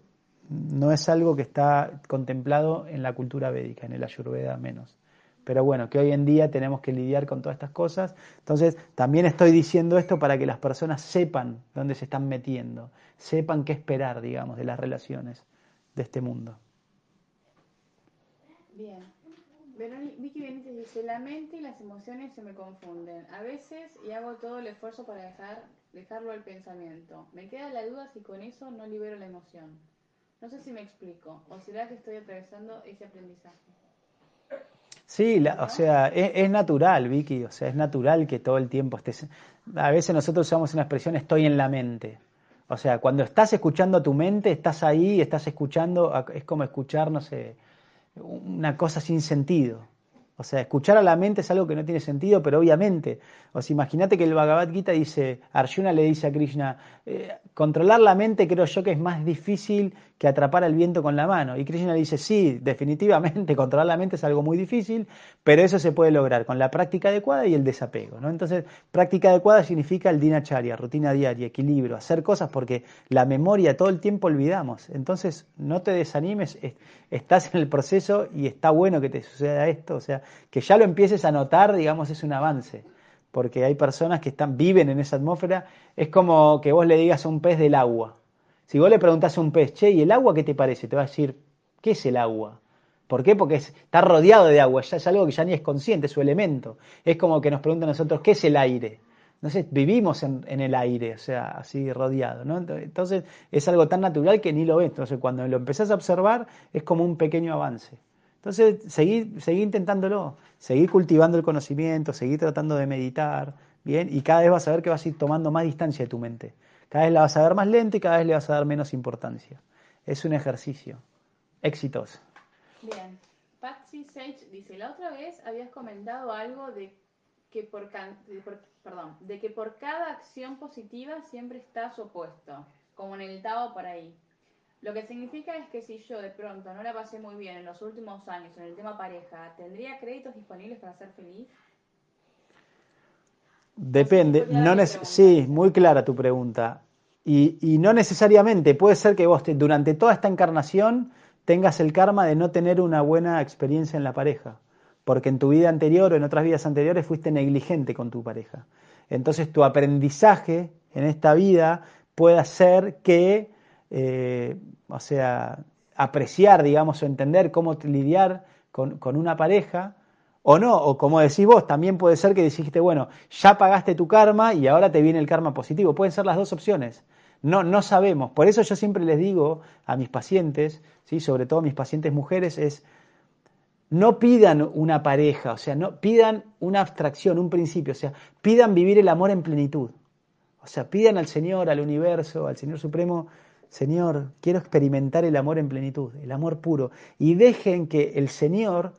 no es algo que está contemplado en la cultura védica, en el Ayurveda menos. Pero bueno, que hoy en día tenemos que lidiar con todas estas cosas. Entonces, también estoy diciendo esto para que las personas sepan dónde se están metiendo, sepan qué esperar, digamos, de las relaciones de este mundo. Bien. Vicky Benítez dice, la mente y las emociones se me confunden. A veces y hago todo el esfuerzo para dejar, dejarlo al pensamiento. Me queda la duda si con eso no libero la emoción. No sé si me explico, o será que estoy atravesando ese aprendizaje. Sí, o sea, es, natural, Vicky, o sea, es natural que todo el tiempo estés... A veces nosotros usamos una expresión estoy en la mente. O sea, cuando estás escuchando tu mente, estás ahí, estás escuchando, es como escuchar, no sé, una cosa sin sentido. O sea, escuchar a la mente es algo que no tiene sentido, pero obviamente, o sea, imagínate que el Bhagavad Gita dice, Arjuna le dice a Krishna, eh, controlar la mente creo yo que es más difícil que atrapar el viento con la mano. Y Krishna dice, sí, definitivamente, controlar la mente es algo muy difícil, pero eso se puede lograr con la práctica adecuada y el desapego. ¿no? Entonces, práctica adecuada significa el dinacharya, rutina diaria, equilibrio, hacer cosas porque la memoria todo el tiempo olvidamos. Entonces, no te desanimes, estás en el proceso y está bueno que te suceda esto, o sea, que ya lo empieces a notar, digamos, es un avance porque hay personas que están, viven en esa atmósfera, es como que vos le digas a un pez del agua. Si vos le preguntás a un pez, che, ¿y el agua qué te parece? Te va a decir, ¿qué es el agua? ¿Por qué? Porque está rodeado de agua, ya es algo que ya ni es consciente, es su elemento. Es como que nos preguntan a nosotros, ¿qué es el aire? Entonces vivimos en, el aire, o sea, así rodeado, ¿no? Entonces es algo tan natural que ni lo ves. Entonces cuando lo empezás a observar es como un pequeño avance. Entonces seguir, seguir intentándolo, seguir cultivando el conocimiento, seguir tratando de meditar, ¿bien? Y cada vez vas a ver que vas a ir tomando más distancia de tu mente. Cada vez la vas a ver más lenta y cada vez le vas a dar menos importancia. Es un ejercicio exitoso. Bien. Patsy Sage dice, la otra vez habías comentado algo de que por, perdón, de que por cada acción positiva siempre está su opuesto, como en el Tao por ahí. Lo que significa es que si yo de pronto no la pasé muy bien en los últimos años en el tema pareja, ¿tendría créditos disponibles para ser feliz? Depende, no sí, muy clara tu pregunta. Y, no necesariamente, puede ser que vos durante toda esta encarnación tengas el karma de no tener una buena experiencia en la pareja, porque en tu vida anterior o en otras vidas anteriores fuiste negligente con tu pareja. Entonces tu aprendizaje en esta vida puede ser que, eh, o sea, apreciar, digamos, o entender cómo lidiar con, con una pareja, o no, o como decís vos, también puede ser que dijiste, bueno, ya pagaste tu karma y ahora te viene el karma positivo. Pueden ser las dos opciones. No, no sabemos. Por eso yo siempre les digo a mis pacientes, ¿sí? sobre todo a mis pacientes mujeres, es no pidan una pareja, o sea, no pidan una abstracción, un principio, o sea, pidan vivir el amor en plenitud. O sea, pidan al Señor, al universo, al Señor Supremo, Señor, quiero experimentar el amor en plenitud, el amor puro. Y dejen que el Señor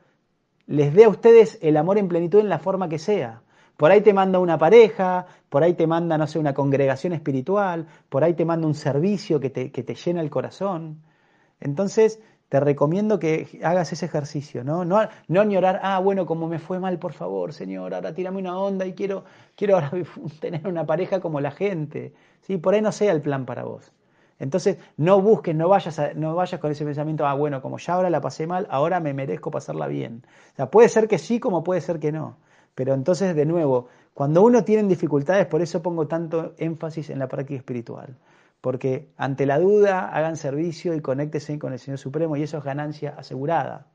les dé a ustedes el amor en plenitud en la forma que sea. Por ahí te manda una pareja, por ahí te manda, no sé, una congregación espiritual, por ahí te manda un servicio que te, que te llena el corazón. Entonces, te recomiendo que hagas ese ejercicio, ¿no? No, no añorar, ah, bueno, como me fue mal, por favor, Señor, ahora tírame una onda y quiero, quiero ahora tener una pareja como la gente. ¿sí? Por ahí no sea el plan para vos. Entonces, no busques, no vayas, no vayas con ese pensamiento, ah, bueno, como ya ahora la pasé mal, ahora me merezco pasarla bien. O sea, puede ser que sí como puede ser que no. Pero entonces, de nuevo, cuando uno tiene dificultades, por eso pongo tanto énfasis en la práctica espiritual. Porque ante la duda, hagan servicio y conéctese con el Señor Supremo y eso es ganancia asegurada.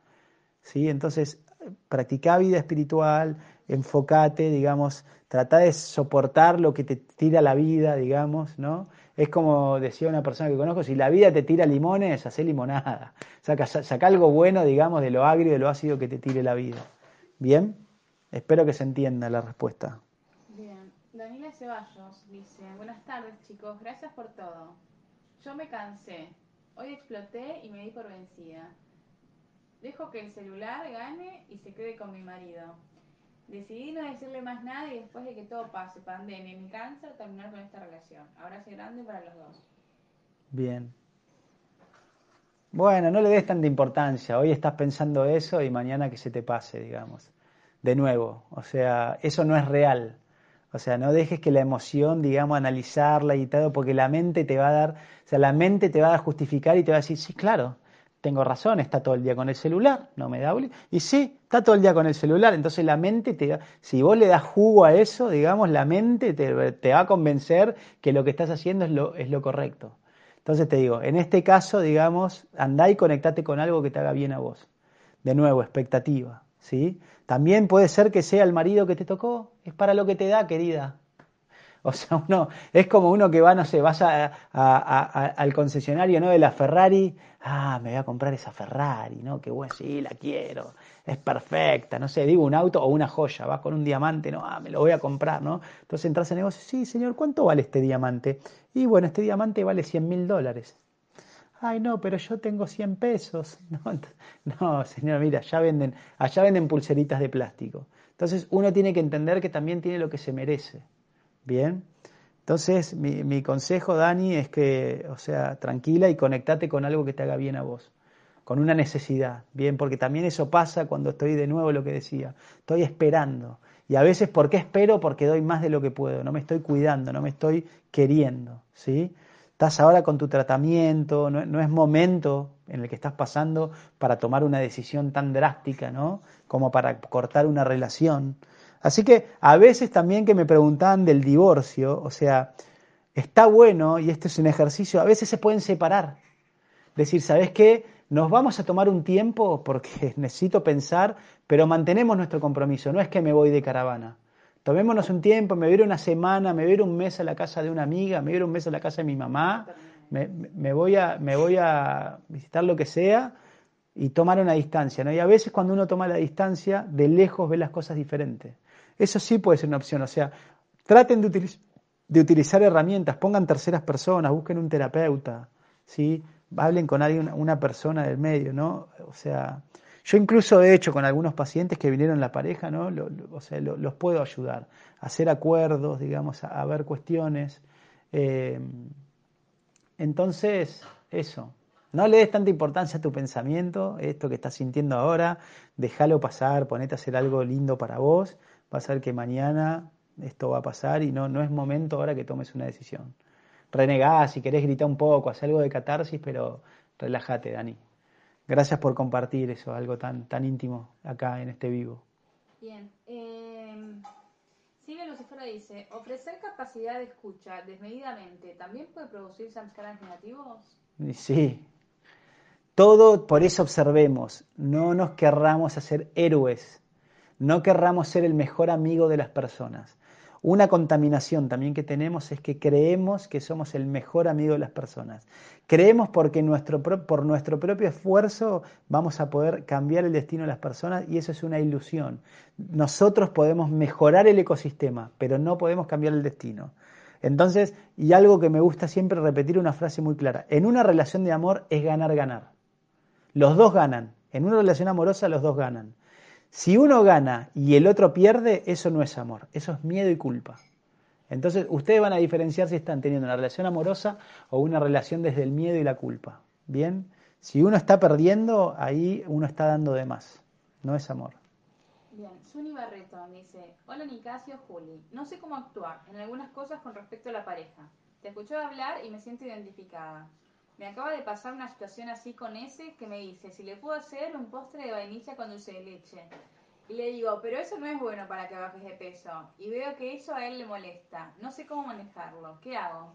¿Sí? Entonces, practica vida espiritual, enfócate, digamos, trata de soportar lo que te tira la vida, digamos, ¿no? Es como decía una persona que conozco, si la vida te tira limones, hace limonada. Saca, saca algo bueno, digamos, de lo agrio, de lo ácido que te tire la vida. ¿Bien? Espero que se entienda la respuesta. Bien. Daniela Ceballos dice, buenas tardes chicos, gracias por todo. Yo me cansé. Hoy exploté y me di por vencida. Dejo que el celular gane y se quede con mi marido. Decidí no decirle más nada y después de que todo pase, pandemia y mi cáncer, terminar con esta relación. Sí grande para los dos. Bien. Bueno, no le des tanta importancia. Hoy estás pensando eso y mañana que se te pase, digamos. de nuevo, o sea, eso no es real. O sea, no dejes que la emoción, digamos, analizarla y todo, porque la mente te va a dar, o sea, la mente te va a justificar y te va a decir, sí, claro, tengo razón, está todo el día con el celular, no me da Y sí, está todo el día con el celular, entonces la mente te si vos le das jugo a eso, digamos, la mente te, te va a convencer que lo que estás haciendo es lo, es lo correcto. Entonces te digo, en este caso, digamos, andá y conectate con algo que te haga bien a vos. De nuevo, expectativa, ¿sí? También puede ser que sea el marido que te tocó, es para lo que te da, querida. O sea, uno es como uno que va, no sé, vas a, al concesionario ¿no? de la Ferrari, ah, me voy a comprar esa Ferrari, ¿no? Qué bueno, sí, la quiero, es perfecta, no sé, digo un auto o una joya, vas con un diamante, no, ah, me lo voy a comprar, ¿no? Entonces entras en negocio, sí, señor, ¿cuánto vale este diamante? Y bueno, este diamante vale 100 mil dólares. Ay, no, pero yo tengo 100 pesos. No, no, señor, mira, allá venden, allá venden pulseritas de plástico. Entonces uno tiene que entender que también tiene lo que se merece. Bien. Entonces, mi, mi, consejo, Dani, es que, o sea, tranquila y conectate con algo que te haga bien a vos, con una necesidad, bien, porque también eso pasa cuando estoy de nuevo lo que decía, estoy esperando. Y a veces, ¿por qué espero? Porque doy más de lo que puedo, no me estoy cuidando, no me estoy queriendo, ¿sí? Estás ahora con tu tratamiento, no, no es momento en el que estás pasando para tomar una decisión tan drástica, ¿no? Como para cortar una relación. Así que a veces también que me preguntaban del divorcio, o sea, está bueno, y este es un ejercicio, a veces se pueden separar. Decir, ¿sabes qué? Nos vamos a tomar un tiempo porque necesito pensar, pero mantenemos nuestro compromiso, no es que me voy de caravana. Tomémonos un tiempo, me voy a ir una semana, me voy a ir un mes a la casa de una amiga, me voy a ir un mes a la casa de mi mamá, me, voy, a, me voy a visitar lo que sea y tomar una distancia. ¿no? Y a veces cuando uno toma la distancia, de lejos ve las cosas diferentes. Eso sí puede ser una opción. O sea, traten de, de utilizar herramientas, pongan terceras personas, busquen un terapeuta, ¿sí? hablen con alguien, una persona del medio, ¿no? O sea, yo incluso he hecho con algunos pacientes que vinieron la pareja, ¿no? o sea, los puedo ayudar a hacer acuerdos, digamos, a, ver cuestiones. Eh, entonces, eso. No le des tanta importancia a tu pensamiento, esto que estás sintiendo ahora, déjalo pasar, ponete a hacer algo lindo para vos va a ser que mañana esto va a pasar y no, no es momento ahora que tomes una decisión. Renegá, si querés gritar un poco, haz algo de catarsis, pero relájate, Dani. Gracias por compartir eso, algo tan, tan íntimo acá en este vivo. Bien. Eh, sigue Lucifera dice, ofrecer capacidad de escucha desmedidamente también puede producir samskaras negativos. Sí. Todo por eso observemos, no nos querramos hacer héroes no querramos ser el mejor amigo de las personas. Una contaminación también que tenemos es que creemos que somos el mejor amigo de las personas. Creemos porque nuestro, por nuestro propio esfuerzo vamos a poder cambiar el destino de las personas y eso es una ilusión. Nosotros podemos mejorar el ecosistema, pero no podemos cambiar el destino. Entonces, y algo que me gusta siempre repetir una frase muy clara, en una relación de amor es ganar, ganar. Los dos ganan. En una relación amorosa los dos ganan. Si uno gana y el otro pierde, eso no es amor, eso es miedo y culpa. Entonces, ustedes van a diferenciar si están teniendo una relación amorosa o una relación desde el miedo y la culpa. Bien, si uno está perdiendo, ahí uno está dando de más, no es amor. Bien, Suni Barreto dice, hola Nicasio, Juli, no sé cómo actuar en algunas cosas con respecto a la pareja. Te escucho hablar y me siento identificada. Me acaba de pasar una situación así con ese que me dice si le puedo hacer un postre de vainilla con dulce de leche. Y le digo, pero eso no es bueno para que bajes de peso. Y veo que eso a él le molesta. No sé cómo manejarlo. ¿Qué hago?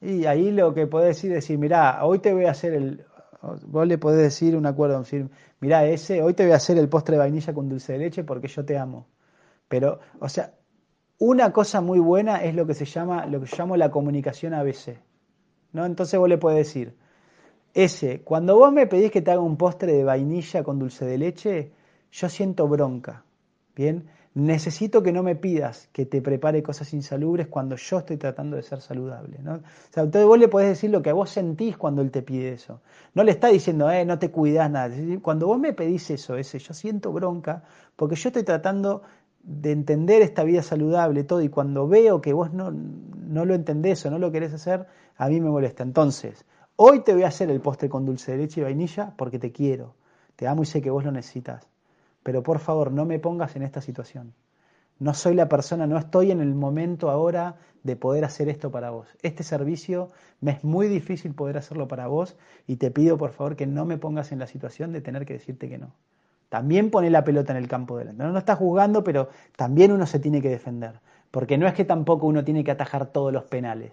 Y ahí lo que podés decir es decir, mirá, hoy te voy a hacer el... Vos le podés decir un acuerdo, decir, mirá, ese, hoy te voy a hacer el postre de vainilla con dulce de leche porque yo te amo. Pero, o sea, una cosa muy buena es lo que se llama, lo que yo llamo la comunicación ABC. ¿No? Entonces vos le puedes decir, ese, cuando vos me pedís que te haga un postre de vainilla con dulce de leche, yo siento bronca, ¿bien? Necesito que no me pidas que te prepare cosas insalubres cuando yo estoy tratando de ser saludable, ¿no? O sea, entonces vos le podés decir lo que vos sentís cuando él te pide eso. No le está diciendo, eh, no te cuidas nada. Cuando vos me pedís eso, ese, yo siento bronca porque yo estoy tratando de entender esta vida saludable, todo, y cuando veo que vos no, no lo entendés o no lo querés hacer, a mí me molesta. Entonces, hoy te voy a hacer el postre con dulce de leche y vainilla porque te quiero, te amo y sé que vos lo necesitas. pero por favor no me pongas en esta situación. No soy la persona, no estoy en el momento ahora de poder hacer esto para vos. Este servicio me es muy difícil poder hacerlo para vos y te pido por favor que no me pongas en la situación de tener que decirte que no. También pone la pelota en el campo delante. No, no estás jugando, pero también uno se tiene que defender. Porque no es que tampoco uno tiene que atajar todos los penales.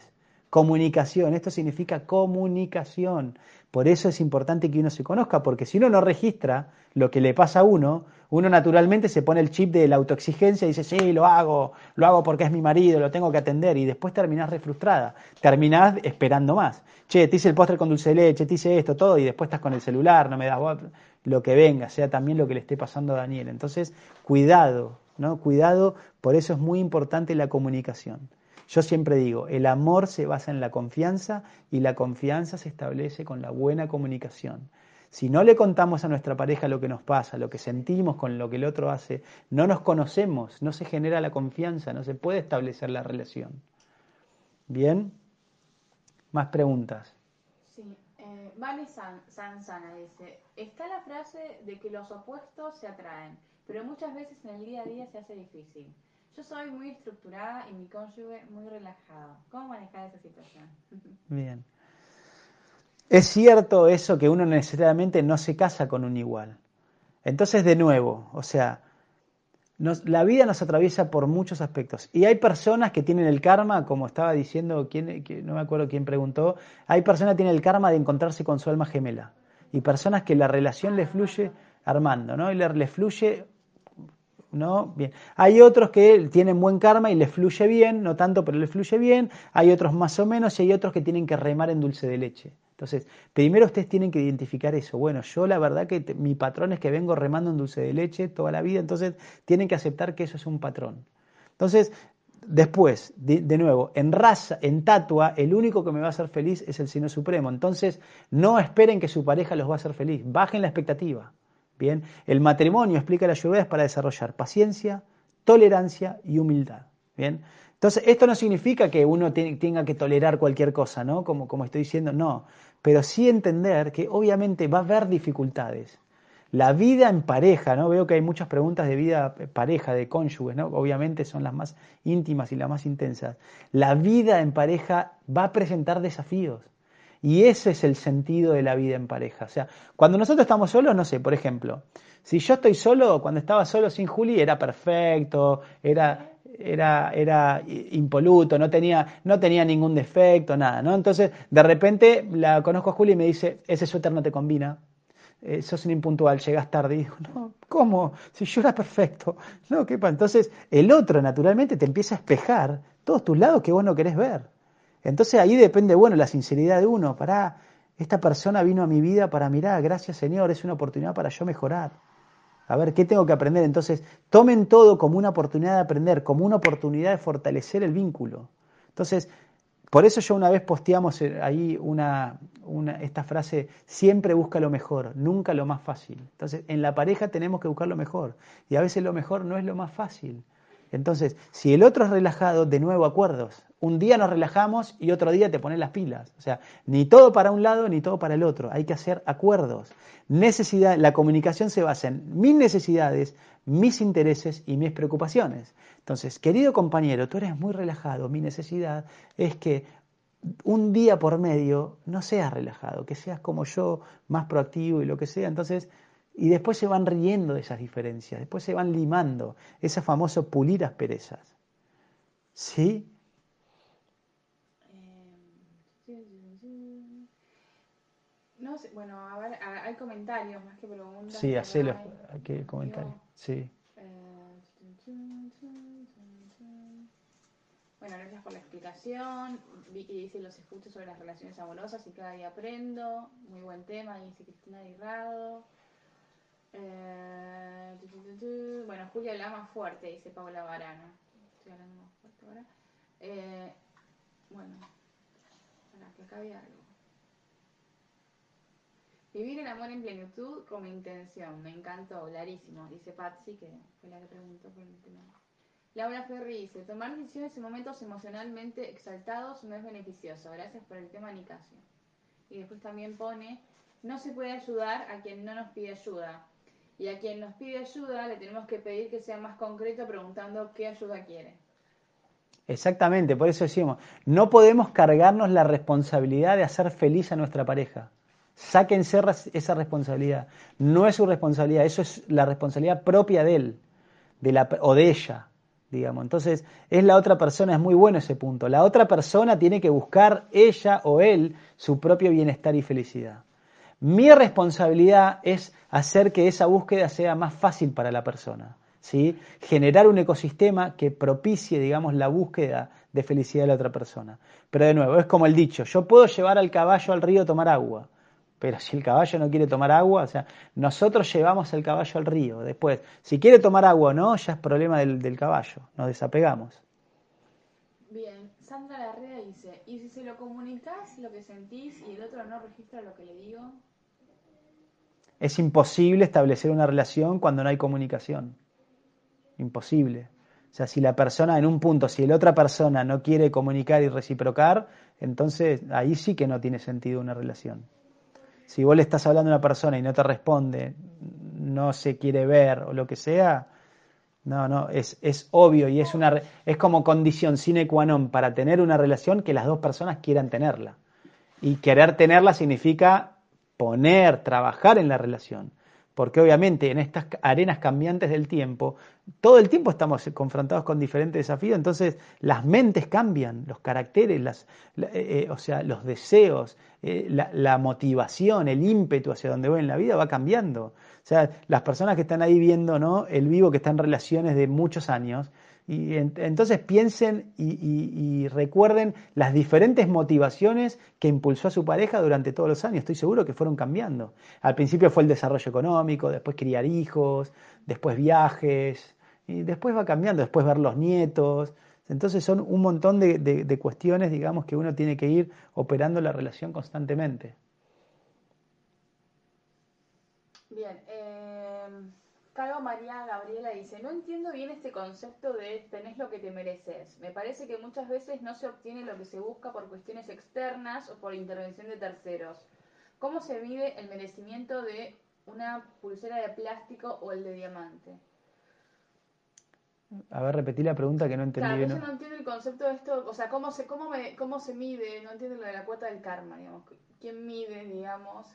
Comunicación, esto significa comunicación. Por eso es importante que uno se conozca, porque si uno no registra lo que le pasa a uno, uno naturalmente se pone el chip de la autoexigencia y dice, sí, lo hago, lo hago porque es mi marido, lo tengo que atender, y después terminás refrustrada, terminás esperando más. Che, te hice el postre con dulce de leche, te hice esto, todo, y después estás con el celular, no me das lo que venga, sea también lo que le esté pasando a Daniel. Entonces, cuidado, ¿no? Cuidado, por eso es muy importante la comunicación. Yo siempre digo, el amor se basa en la confianza y la confianza se establece con la buena comunicación. Si no le contamos a nuestra pareja lo que nos pasa, lo que sentimos con lo que el otro hace, no nos conocemos, no se genera la confianza, no se puede establecer la relación. ¿Bien? Más preguntas. Sí, eh, Vale dice, está la frase de que los opuestos se atraen, pero muchas veces en el día a día se hace difícil. Yo soy muy estructurada y mi cónyuge muy relajado. ¿Cómo manejar esa situación? Bien. Es cierto eso que uno necesariamente no se casa con un igual. Entonces, de nuevo, o sea, la vida nos atraviesa por muchos aspectos. Y hay personas que tienen el karma, como estaba diciendo, ¿quién, no me acuerdo quién preguntó, hay personas que tienen el karma de encontrarse con su alma gemela. Y personas que la relación les fluye armando, ¿no? Y le, le fluye ¿no? Bien. Hay otros que tienen buen karma y les fluye bien, no tanto, pero les fluye bien. Hay otros más o menos y hay otros que tienen que remar en dulce de leche. Entonces, primero ustedes tienen que identificar eso. Bueno, yo la verdad que mi patrón es que vengo remando en dulce de leche toda la vida, entonces tienen que aceptar que eso es un patrón. Entonces, después, de, nuevo, en raza, en tatua, el único que me va a hacer feliz es el Sino Supremo. Entonces, no esperen que su pareja los va a hacer feliz, bajen la expectativa. Bien, el matrimonio, explica la lluvia, es para desarrollar paciencia, tolerancia y humildad. Bien, entonces esto no significa que uno tenga que tolerar cualquier cosa, ¿no? Como, como estoy diciendo, no. Pero sí entender que obviamente va a haber dificultades. La vida en pareja, ¿no? Veo que hay muchas preguntas de vida pareja, de cónyuges, ¿no? Obviamente son las más íntimas y las más intensas. La vida en pareja va a presentar desafíos. Y ese es el sentido de la vida en pareja. O sea, cuando nosotros estamos solos, no sé, por ejemplo, si yo estoy solo, cuando estaba solo sin Juli, era perfecto, era, era, era impoluto, no tenía, no tenía ningún defecto, nada, ¿no? Entonces, de repente la conozco a Juli y me dice, ese suéter no te combina, eh, sos un impuntual, llegas tarde. Y no, ¿cómo? Si yo era perfecto. No, ¿qué pasa? Entonces, el otro naturalmente te empieza a espejar todos tus lados que vos no querés ver. Entonces ahí depende, bueno, la sinceridad de uno. Para, esta persona vino a mi vida para mirar, gracias Señor, es una oportunidad para yo mejorar. A ver, ¿qué tengo que aprender? Entonces, tomen todo como una oportunidad de aprender, como una oportunidad de fortalecer el vínculo. Entonces, por eso yo una vez posteamos ahí una, una, esta frase, siempre busca lo mejor, nunca lo más fácil. Entonces, en la pareja tenemos que buscar lo mejor. Y a veces lo mejor no es lo más fácil. Entonces, si el otro es relajado, de nuevo acuerdos. Un día nos relajamos y otro día te pones las pilas. O sea, ni todo para un lado ni todo para el otro. Hay que hacer acuerdos. Necesidad, la comunicación se basa en mis necesidades, mis intereses y mis preocupaciones. Entonces, querido compañero, tú eres muy relajado. Mi necesidad es que un día por medio no seas relajado, que seas como yo, más proactivo y lo que sea. Entonces, y después se van riendo de esas diferencias, después se van limando, ese famoso pulir asperezas. ¿Sí? No sé, bueno, a ver, hay comentarios más que preguntas. Sí, hacelo, hay que comentarios. Sí. Bueno, gracias por la explicación. Vicky dice los escucho sobre las relaciones amorosas y cada día aprendo. Muy buen tema, dice Cristina Dirrado. Eh, bueno, Julia habla más fuerte, dice Paula Varana. Estoy hablando más fuerte ahora. Eh, bueno, para que acabe algo. Vivir el amor en plenitud como intención. Me encantó, clarísimo. Dice Patsy, que fue la que preguntó por el tema. Laura Ferri dice, tomar decisiones en momentos emocionalmente exaltados no es beneficioso. Gracias por el tema, Nicasio. Y después también pone, no se puede ayudar a quien no nos pide ayuda. Y a quien nos pide ayuda le tenemos que pedir que sea más concreto preguntando qué ayuda quiere. Exactamente, por eso decimos, no podemos cargarnos la responsabilidad de hacer feliz a nuestra pareja. Sáquense esa responsabilidad. No es su responsabilidad, eso es la responsabilidad propia de él de la, o de ella, digamos. Entonces, es la otra persona, es muy bueno ese punto. La otra persona tiene que buscar ella o él su propio bienestar y felicidad. Mi responsabilidad es hacer que esa búsqueda sea más fácil para la persona, ¿sí? Generar un ecosistema que propicie, digamos, la búsqueda de felicidad de la otra persona. Pero de nuevo, es como el dicho, yo puedo llevar al caballo al río a tomar agua, pero si el caballo no quiere tomar agua, o sea, nosotros llevamos el caballo al río. Después, si quiere tomar agua o no, ya es problema del, del caballo, nos desapegamos. Bien, Sandra Larrea dice, ¿y si se lo comunicas lo que sentís y el otro no registra lo que le digo? Es imposible establecer una relación cuando no hay comunicación. Imposible. O sea, si la persona en un punto, si la otra persona no quiere comunicar y reciprocar, entonces ahí sí que no tiene sentido una relación. Si vos le estás hablando a una persona y no te responde, no se quiere ver o lo que sea, no, no, es, es obvio y es, una, es como condición sine qua non para tener una relación que las dos personas quieran tenerla. Y querer tenerla significa poner, trabajar en la relación. Porque obviamente en estas arenas cambiantes del tiempo, todo el tiempo estamos confrontados con diferentes desafíos, entonces las mentes cambian, los caracteres, las, eh, eh, o sea, los deseos, eh, la, motivación, el ímpetu hacia donde voy en la vida va cambiando. O sea, las personas que están ahí viendo ¿no? el vivo, que están en relaciones de muchos años, y entonces piensen y, recuerden las diferentes motivaciones que impulsó a su pareja durante todos los años. Estoy seguro que fueron cambiando. Al principio fue el desarrollo económico, después criar hijos, después viajes, y después va cambiando, después ver los nietos. Entonces son un montón de, de cuestiones, digamos, que uno tiene que ir operando la relación constantemente. Bien, Cargo María Gabriela dice, no entiendo bien este concepto de tenés lo que te mereces. Me parece que muchas veces no se obtiene lo que se busca por cuestiones externas o por intervención de terceros. ¿Cómo se mide el merecimiento de una pulsera de plástico o el de diamante? A ver, repetí la pregunta que no entendí claro, Yo no entiendo el concepto de esto, o sea, cómo se, cómo me, cómo se mide, no entiendo lo de la cuota del karma, digamos. ¿Quién mide, digamos?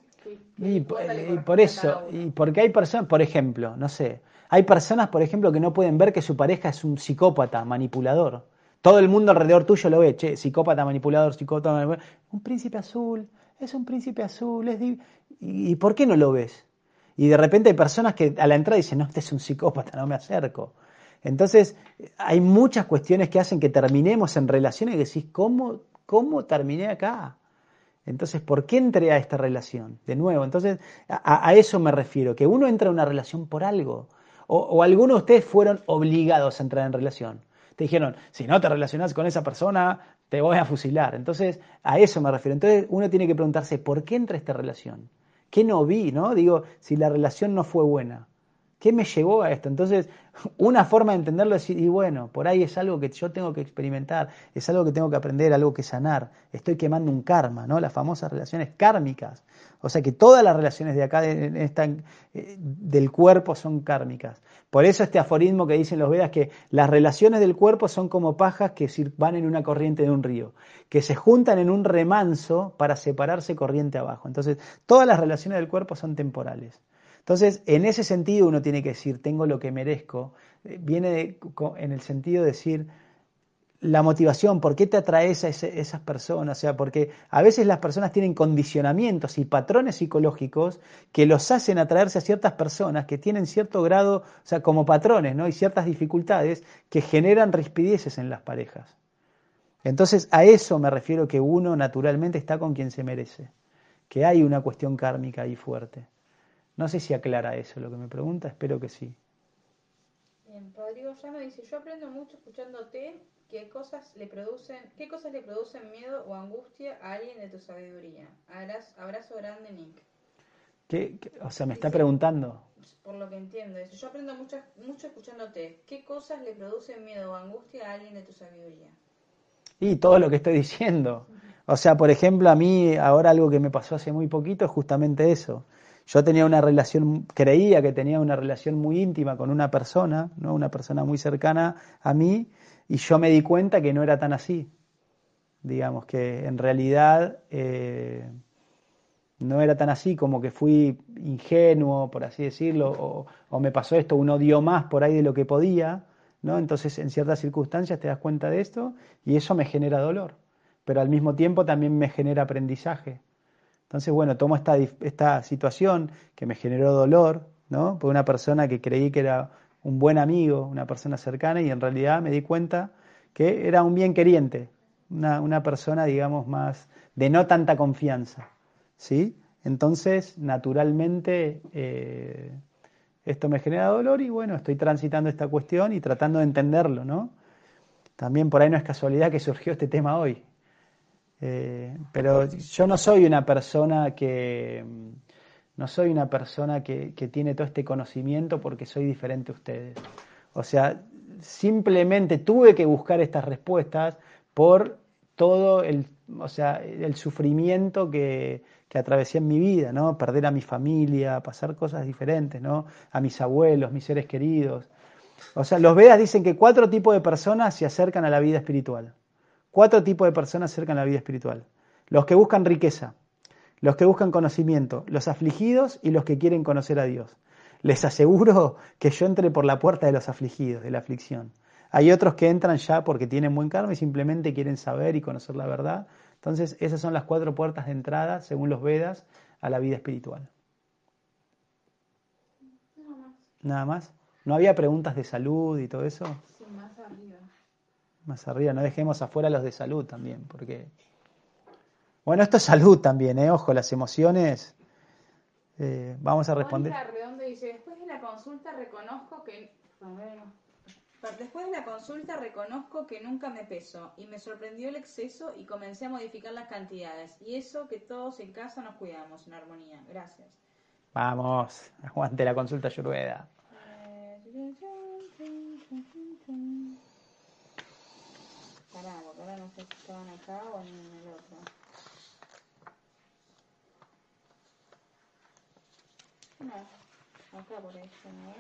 y, por eso, y porque hay personas, por ejemplo, no sé, hay personas, por ejemplo, que no pueden ver que su pareja es un psicópata, manipulador. Todo el mundo alrededor tuyo lo ve, che, psicópata, manipulador, psicópata, manipulador. Un príncipe azul, es un príncipe azul, es ¿Y por qué no lo ves? Y de repente hay personas que a la entrada dicen, no, este es un psicópata, no me acerco. Entonces, hay muchas cuestiones que hacen que terminemos en relaciones y decís, ¿cómo, cómo terminé acá? Entonces, ¿por qué entré a esta relación? De nuevo, entonces a, eso me refiero, que uno entra a una relación por algo. O, algunos de ustedes fueron obligados a entrar en relación. Te dijeron, si no te relacionas con esa persona, te voy a fusilar. Entonces, a eso me refiero. Entonces, uno tiene que preguntarse, ¿por qué entra esta relación? ¿Qué no vi? ¿no? Digo, si la relación no fue buena. ¿Qué me llevó a esto? Entonces, una forma de entenderlo es decir, y bueno, por ahí es algo que yo tengo que experimentar, es algo que tengo que aprender, algo que sanar. Estoy quemando un karma, ¿no? Las famosas relaciones kármicas. O sea que todas las relaciones de acá de, eh, del cuerpo son kármicas. Por eso este aforismo que dicen los Vedas que las relaciones del cuerpo son como pajas que van en una corriente de un río, que se juntan en un remanso para separarse corriente abajo. Entonces, todas las relaciones del cuerpo son temporales. Entonces, en ese sentido uno tiene que decir, tengo lo que merezco. Eh, viene en el sentido de decir, la motivación, ¿por qué te atraes a esas personas? O sea, porque a veces las personas tienen condicionamientos y patrones psicológicos que los hacen atraerse a ciertas personas que tienen cierto grado, o sea, como patrones, ¿no? Y ciertas dificultades que generan rispideces en las parejas. Entonces, a eso me refiero que uno naturalmente está con quien se merece, que hay una cuestión kármica ahí fuerte. No sé si aclara eso lo que me pregunta, espero que sí. Bien, Rodrigo me dice, yo aprendo mucho escuchándote qué cosas le producen, qué cosas le producen miedo o angustia a alguien de tu sabiduría. Abrazo, grande, Nick. ¿Qué, o sea, me está preguntando. Por lo que entiendo, dice, yo aprendo mucho, mucho escuchándote. ¿Qué cosas le producen miedo o angustia a alguien de tu sabiduría? Y todo lo que estoy diciendo. O sea, por ejemplo, a mí ahora algo que me pasó hace muy poquito es justamente eso yo tenía una relación, creía que tenía una relación muy íntima con una persona, ¿no? una persona muy cercana a mí, y yo me di cuenta que no era tan así. Digamos que en realidad eh, no era tan así, como que fui ingenuo, por así decirlo, o, o, me pasó esto, uno dio más por ahí de lo que podía, ¿no? Entonces en ciertas circunstancias te das cuenta de esto y eso me genera dolor, pero al mismo tiempo también me genera aprendizaje. Entonces, bueno, tomo esta, esta situación que me generó dolor, ¿no? Por una persona que creí que era un buen amigo, una persona cercana, y en realidad me di cuenta que era un bien queriente, una, una persona, digamos, más de no tanta confianza, ¿sí? Entonces, naturalmente, eh, esto me genera dolor y bueno, estoy transitando esta cuestión y tratando de entenderlo, ¿no? También por ahí no es casualidad que surgió este tema hoy, eh, pero yo no soy una persona que no soy una persona que, tiene todo este conocimiento porque soy diferente a ustedes. O sea, simplemente tuve que buscar estas respuestas por todo el, o sea, el sufrimiento que, que atravesé en mi vida, ¿no? Perder a mi familia, pasar cosas diferentes, ¿no? A mis abuelos, mis seres queridos. O sea, los Vedas dicen que cuatro tipos de personas se acercan a la vida espiritual. Cuatro tipos de personas acercan a la vida espiritual. Los que buscan riqueza, los que buscan conocimiento, los afligidos y los que quieren conocer a Dios. Les aseguro que yo entré por la puerta de los afligidos, de la aflicción. Hay otros que entran ya porque tienen buen karma y simplemente quieren saber y conocer la verdad. Entonces, esas son las cuatro puertas de entrada, según los Vedas, a la vida espiritual. Nada más. Nada más. ¿No había preguntas de salud y todo eso? Más arriba no dejemos afuera los de salud también, porque... Bueno, esto es salud también, ¿eh? Ojo, las emociones... Eh, vamos a responder. Redondo dice, después de la consulta reconozco que... Después de la consulta reconozco que nunca me peso y me sorprendió el exceso y comencé a modificar las cantidades. Y eso que todos en casa nos cuidamos en armonía. Gracias. Vamos, aguante la consulta No sé si estaban acá o en el otro. No, acá por esto, ¿no?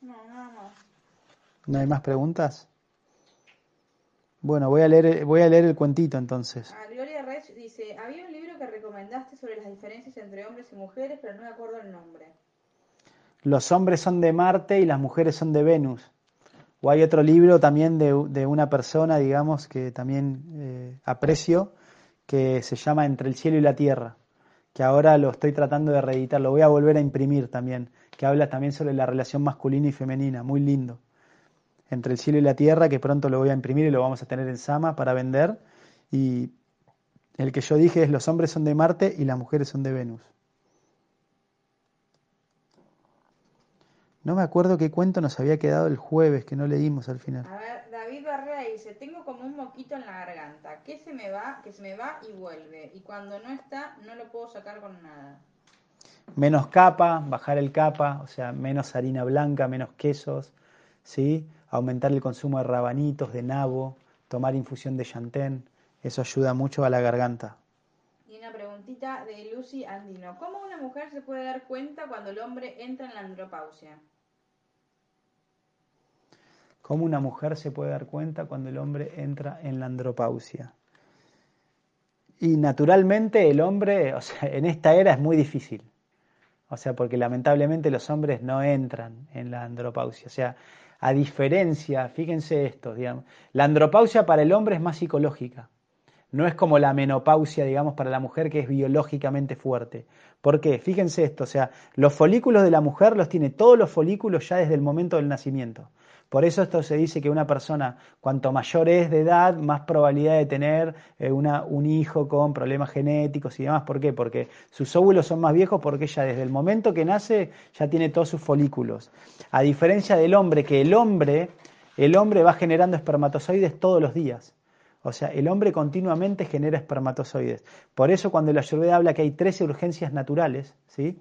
No, nada más. ¿No hay más preguntas? Bueno, voy a leer, voy a leer el cuentito entonces. Ah, Gloria Rech dice, había un libro que recomendaste sobre las diferencias entre hombres y mujeres, pero no me acuerdo el nombre los hombres son de Marte y las mujeres son de Venus. O hay otro libro también de, una persona, digamos, que también eh, aprecio, que se llama Entre el cielo y la tierra, que ahora lo estoy tratando de reeditar, lo voy a volver a imprimir también, que habla también sobre la relación masculina y femenina, muy lindo. Entre el cielo y la tierra, que pronto lo voy a imprimir y lo vamos a tener en Sama para vender. Y el que yo dije es los hombres son de Marte y las mujeres son de Venus. No me acuerdo qué cuento nos había quedado el jueves que no leímos al final. A ver, David Barrera dice, tengo como un moquito en la garganta, que se me va, que se me va y vuelve, y cuando no está no lo puedo sacar con nada. Menos capa, bajar el capa, o sea, menos harina blanca, menos quesos, ¿sí? Aumentar el consumo de rabanitos, de nabo, tomar infusión de chantén, eso ayuda mucho a la garganta de Lucy Andino. ¿Cómo una mujer se puede dar cuenta cuando el hombre entra en la andropausia? ¿Cómo una mujer se puede dar cuenta cuando el hombre entra en la andropausia? Y naturalmente el hombre, o sea, en esta era es muy difícil. O sea, porque lamentablemente los hombres no entran en la andropausia. O sea, a diferencia, fíjense esto, digamos, la andropausia para el hombre es más psicológica. No es como la menopausia, digamos, para la mujer que es biológicamente fuerte. ¿Por qué? Fíjense esto, o sea, los folículos de la mujer los tiene todos los folículos ya desde el momento del nacimiento. Por eso esto se dice que una persona, cuanto mayor es de edad, más probabilidad de tener eh, una, un hijo con problemas genéticos y demás. ¿Por qué? Porque sus óvulos son más viejos porque ella desde el momento que nace ya tiene todos sus folículos. A diferencia del hombre, que el hombre, el hombre va generando espermatozoides todos los días. O sea, el hombre continuamente genera espermatozoides. Por eso cuando la Ayurveda habla que hay 13 urgencias naturales, ¿sí?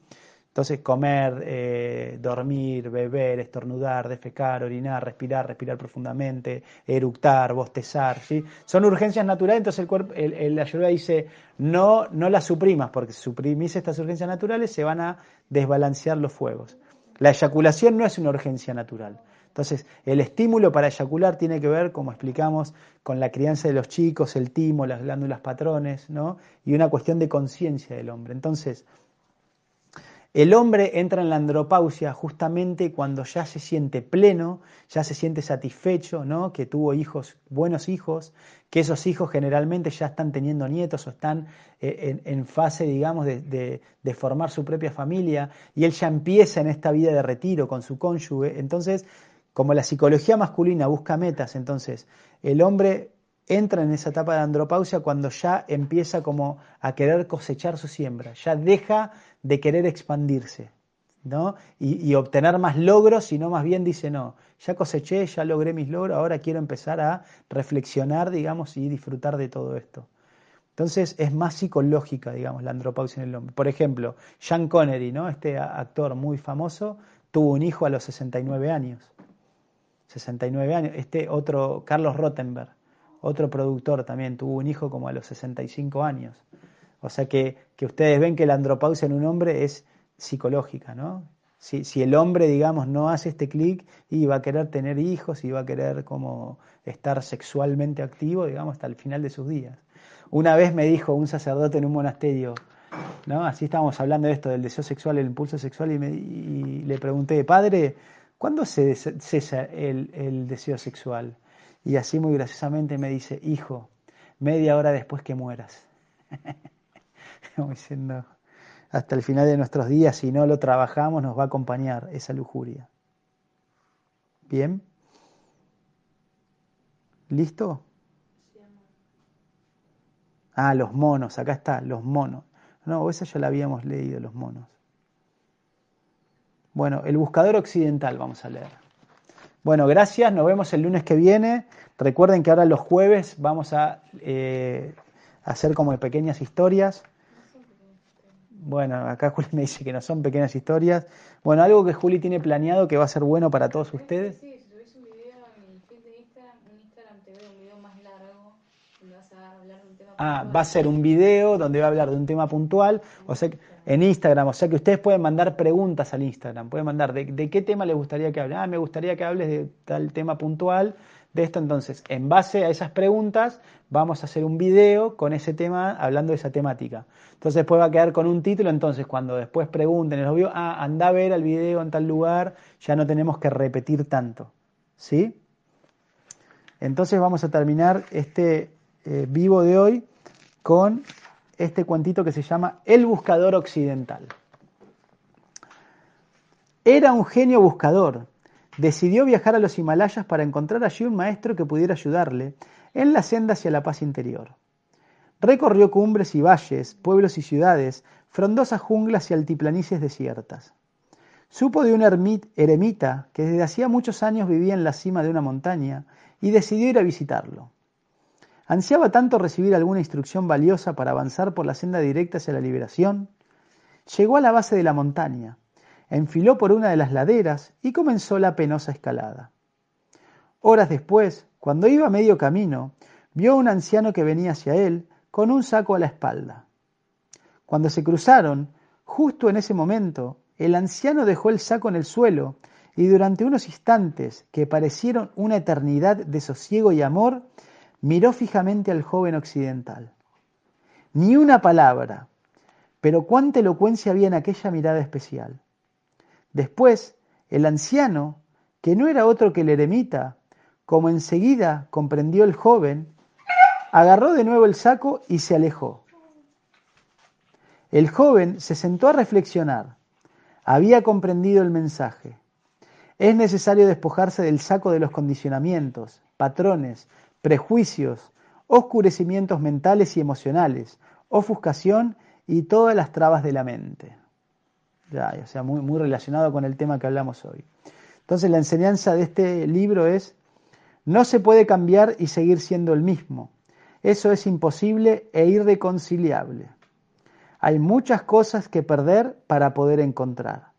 Entonces, comer, eh, dormir, beber, estornudar, defecar, orinar, respirar, respirar profundamente, eructar, bostezar, ¿sí? Son urgencias naturales, entonces el cuerpo, el, el dice, no, no las suprimas, porque si suprimís estas urgencias naturales se van a desbalancear los fuegos. La eyaculación no es una urgencia natural. Entonces, el estímulo para eyacular tiene que ver, como explicamos, con la crianza de los chicos, el timo, las glándulas patrones, ¿no? Y una cuestión de conciencia del hombre. Entonces, el hombre entra en la andropausia justamente cuando ya se siente pleno, ya se siente satisfecho, ¿no? que tuvo hijos, buenos hijos, que esos hijos generalmente ya están teniendo nietos o están eh, en, fase, digamos, de, de, formar su propia familia, y él ya empieza en esta vida de retiro con su cónyuge. Entonces, como la psicología masculina busca metas, entonces el hombre entra en esa etapa de andropausia cuando ya empieza como a querer cosechar su siembra, ya deja de querer expandirse, ¿no? Y, obtener más logros, sino más bien dice, no, ya coseché, ya logré mis logros, ahora quiero empezar a reflexionar, digamos, y disfrutar de todo esto. Entonces es más psicológica, digamos, la andropausia en el hombre. Por ejemplo, Sean Connery, ¿no? Este actor muy famoso, tuvo un hijo a los 69 años. 69 años. Este otro, Carlos Rottenberg, otro productor también, tuvo un hijo como a los 65 años. O sea que, que ustedes ven que la andropausia en un hombre es psicológica, ¿no? Si, si el hombre, digamos, no hace este clic y va a querer tener hijos y va a querer como estar sexualmente activo, digamos, hasta el final de sus días. Una vez me dijo un sacerdote en un monasterio, ¿no? Así estábamos hablando de esto, del deseo sexual, el impulso sexual, y, me, y le pregunté, padre, ¿cuándo se cesa el, el deseo sexual? Y así muy graciosamente me dice, hijo, media hora después que mueras. Diciendo, hasta el final de nuestros días, si no lo trabajamos, nos va a acompañar esa lujuria. ¿Bien? ¿Listo? Ah, los monos, acá está, los monos. No, esa ya la habíamos leído, los monos. Bueno, el buscador occidental vamos a leer. Bueno, gracias, nos vemos el lunes que viene. Recuerden que ahora los jueves vamos a eh, hacer como pequeñas historias. Bueno, acá Juli me dice que no son pequeñas historias. Bueno, algo que Juli tiene planeado que va a ser bueno para todos ustedes. Sí, si subís un video en el feed de Instagram, en Instagram te veo un video más largo donde vas a hablar de un tema Ah, va a ser un video donde va a hablar de un tema puntual, o sea, en Instagram, o sea que ustedes pueden mandar preguntas al Instagram, pueden mandar de, qué tema les gustaría que hable. Ah, me gustaría que hables de tal tema puntual de esto. Entonces, en base a esas preguntas, vamos a hacer un video con ese tema, hablando de esa temática. Entonces, después va a quedar con un título. Entonces, cuando después pregunten, el obvio, ah, anda a ver el video en tal lugar, ya no tenemos que repetir tanto. ¿Sí? Entonces, vamos a terminar este eh, vivo de hoy con este cuentito que se llama El Buscador Occidental. Era un genio buscador decidió viajar a los Himalayas para encontrar allí un maestro que pudiera ayudarle en la senda hacia la paz interior. Recorrió cumbres y valles, pueblos y ciudades, frondosas junglas y altiplanicies desiertas. Supo de un eremita que desde hacía muchos años vivía en la cima de una montaña y decidió ir a visitarlo. Ansiaba tanto recibir alguna instrucción valiosa para avanzar por la senda directa hacia la liberación. Llegó a la base de la montaña, enfiló por una de las laderas y comenzó la penosa escalada. Horas después, cuando iba a medio camino, vio a un anciano que venía hacia él con un saco a la espalda. Cuando se cruzaron, justo en ese momento, el anciano dejó el saco en el suelo y durante unos instantes que parecieron una eternidad de sosiego y amor, miró fijamente al joven occidental. Ni una palabra, pero cuánta elocuencia había en aquella mirada especial. Después, el anciano, que no era otro que el eremita, como enseguida comprendió el joven, agarró de nuevo el saco y se alejó. El joven se sentó a reflexionar. Había comprendido el mensaje. Es necesario despojarse del saco de los condicionamientos, patrones, prejuicios, oscurecimientos mentales y emocionales, ofuscación y todas las trabas de la mente o sea, muy, muy relacionado con el tema que hablamos hoy. Entonces la enseñanza de este libro es, no se puede cambiar y seguir siendo el mismo. Eso es imposible e irreconciliable. Hay muchas cosas que perder para poder encontrar.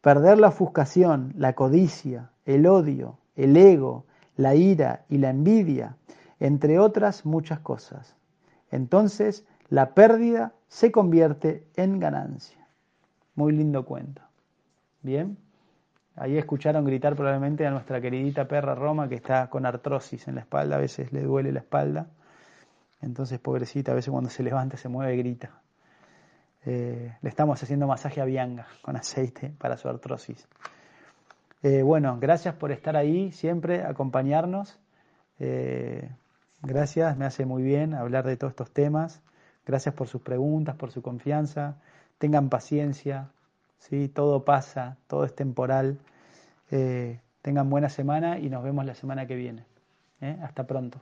Perder la ofuscación, la codicia, el odio, el ego, la ira y la envidia, entre otras muchas cosas. Entonces la pérdida se convierte en ganancia. Muy lindo cuento. Bien. Ahí escucharon gritar probablemente a nuestra queridita perra Roma que está con artrosis en la espalda, a veces le duele la espalda. Entonces, pobrecita, a veces cuando se levanta, se mueve, grita. Eh, le estamos haciendo masaje a Bianga con aceite para su artrosis. Eh, bueno, gracias por estar ahí siempre, acompañarnos. Eh, gracias, me hace muy bien hablar de todos estos temas. Gracias por sus preguntas, por su confianza. Tengan paciencia, ¿sí? todo pasa, todo es temporal. tengan buena semana y nos vemos la semana que viene. Hasta pronto.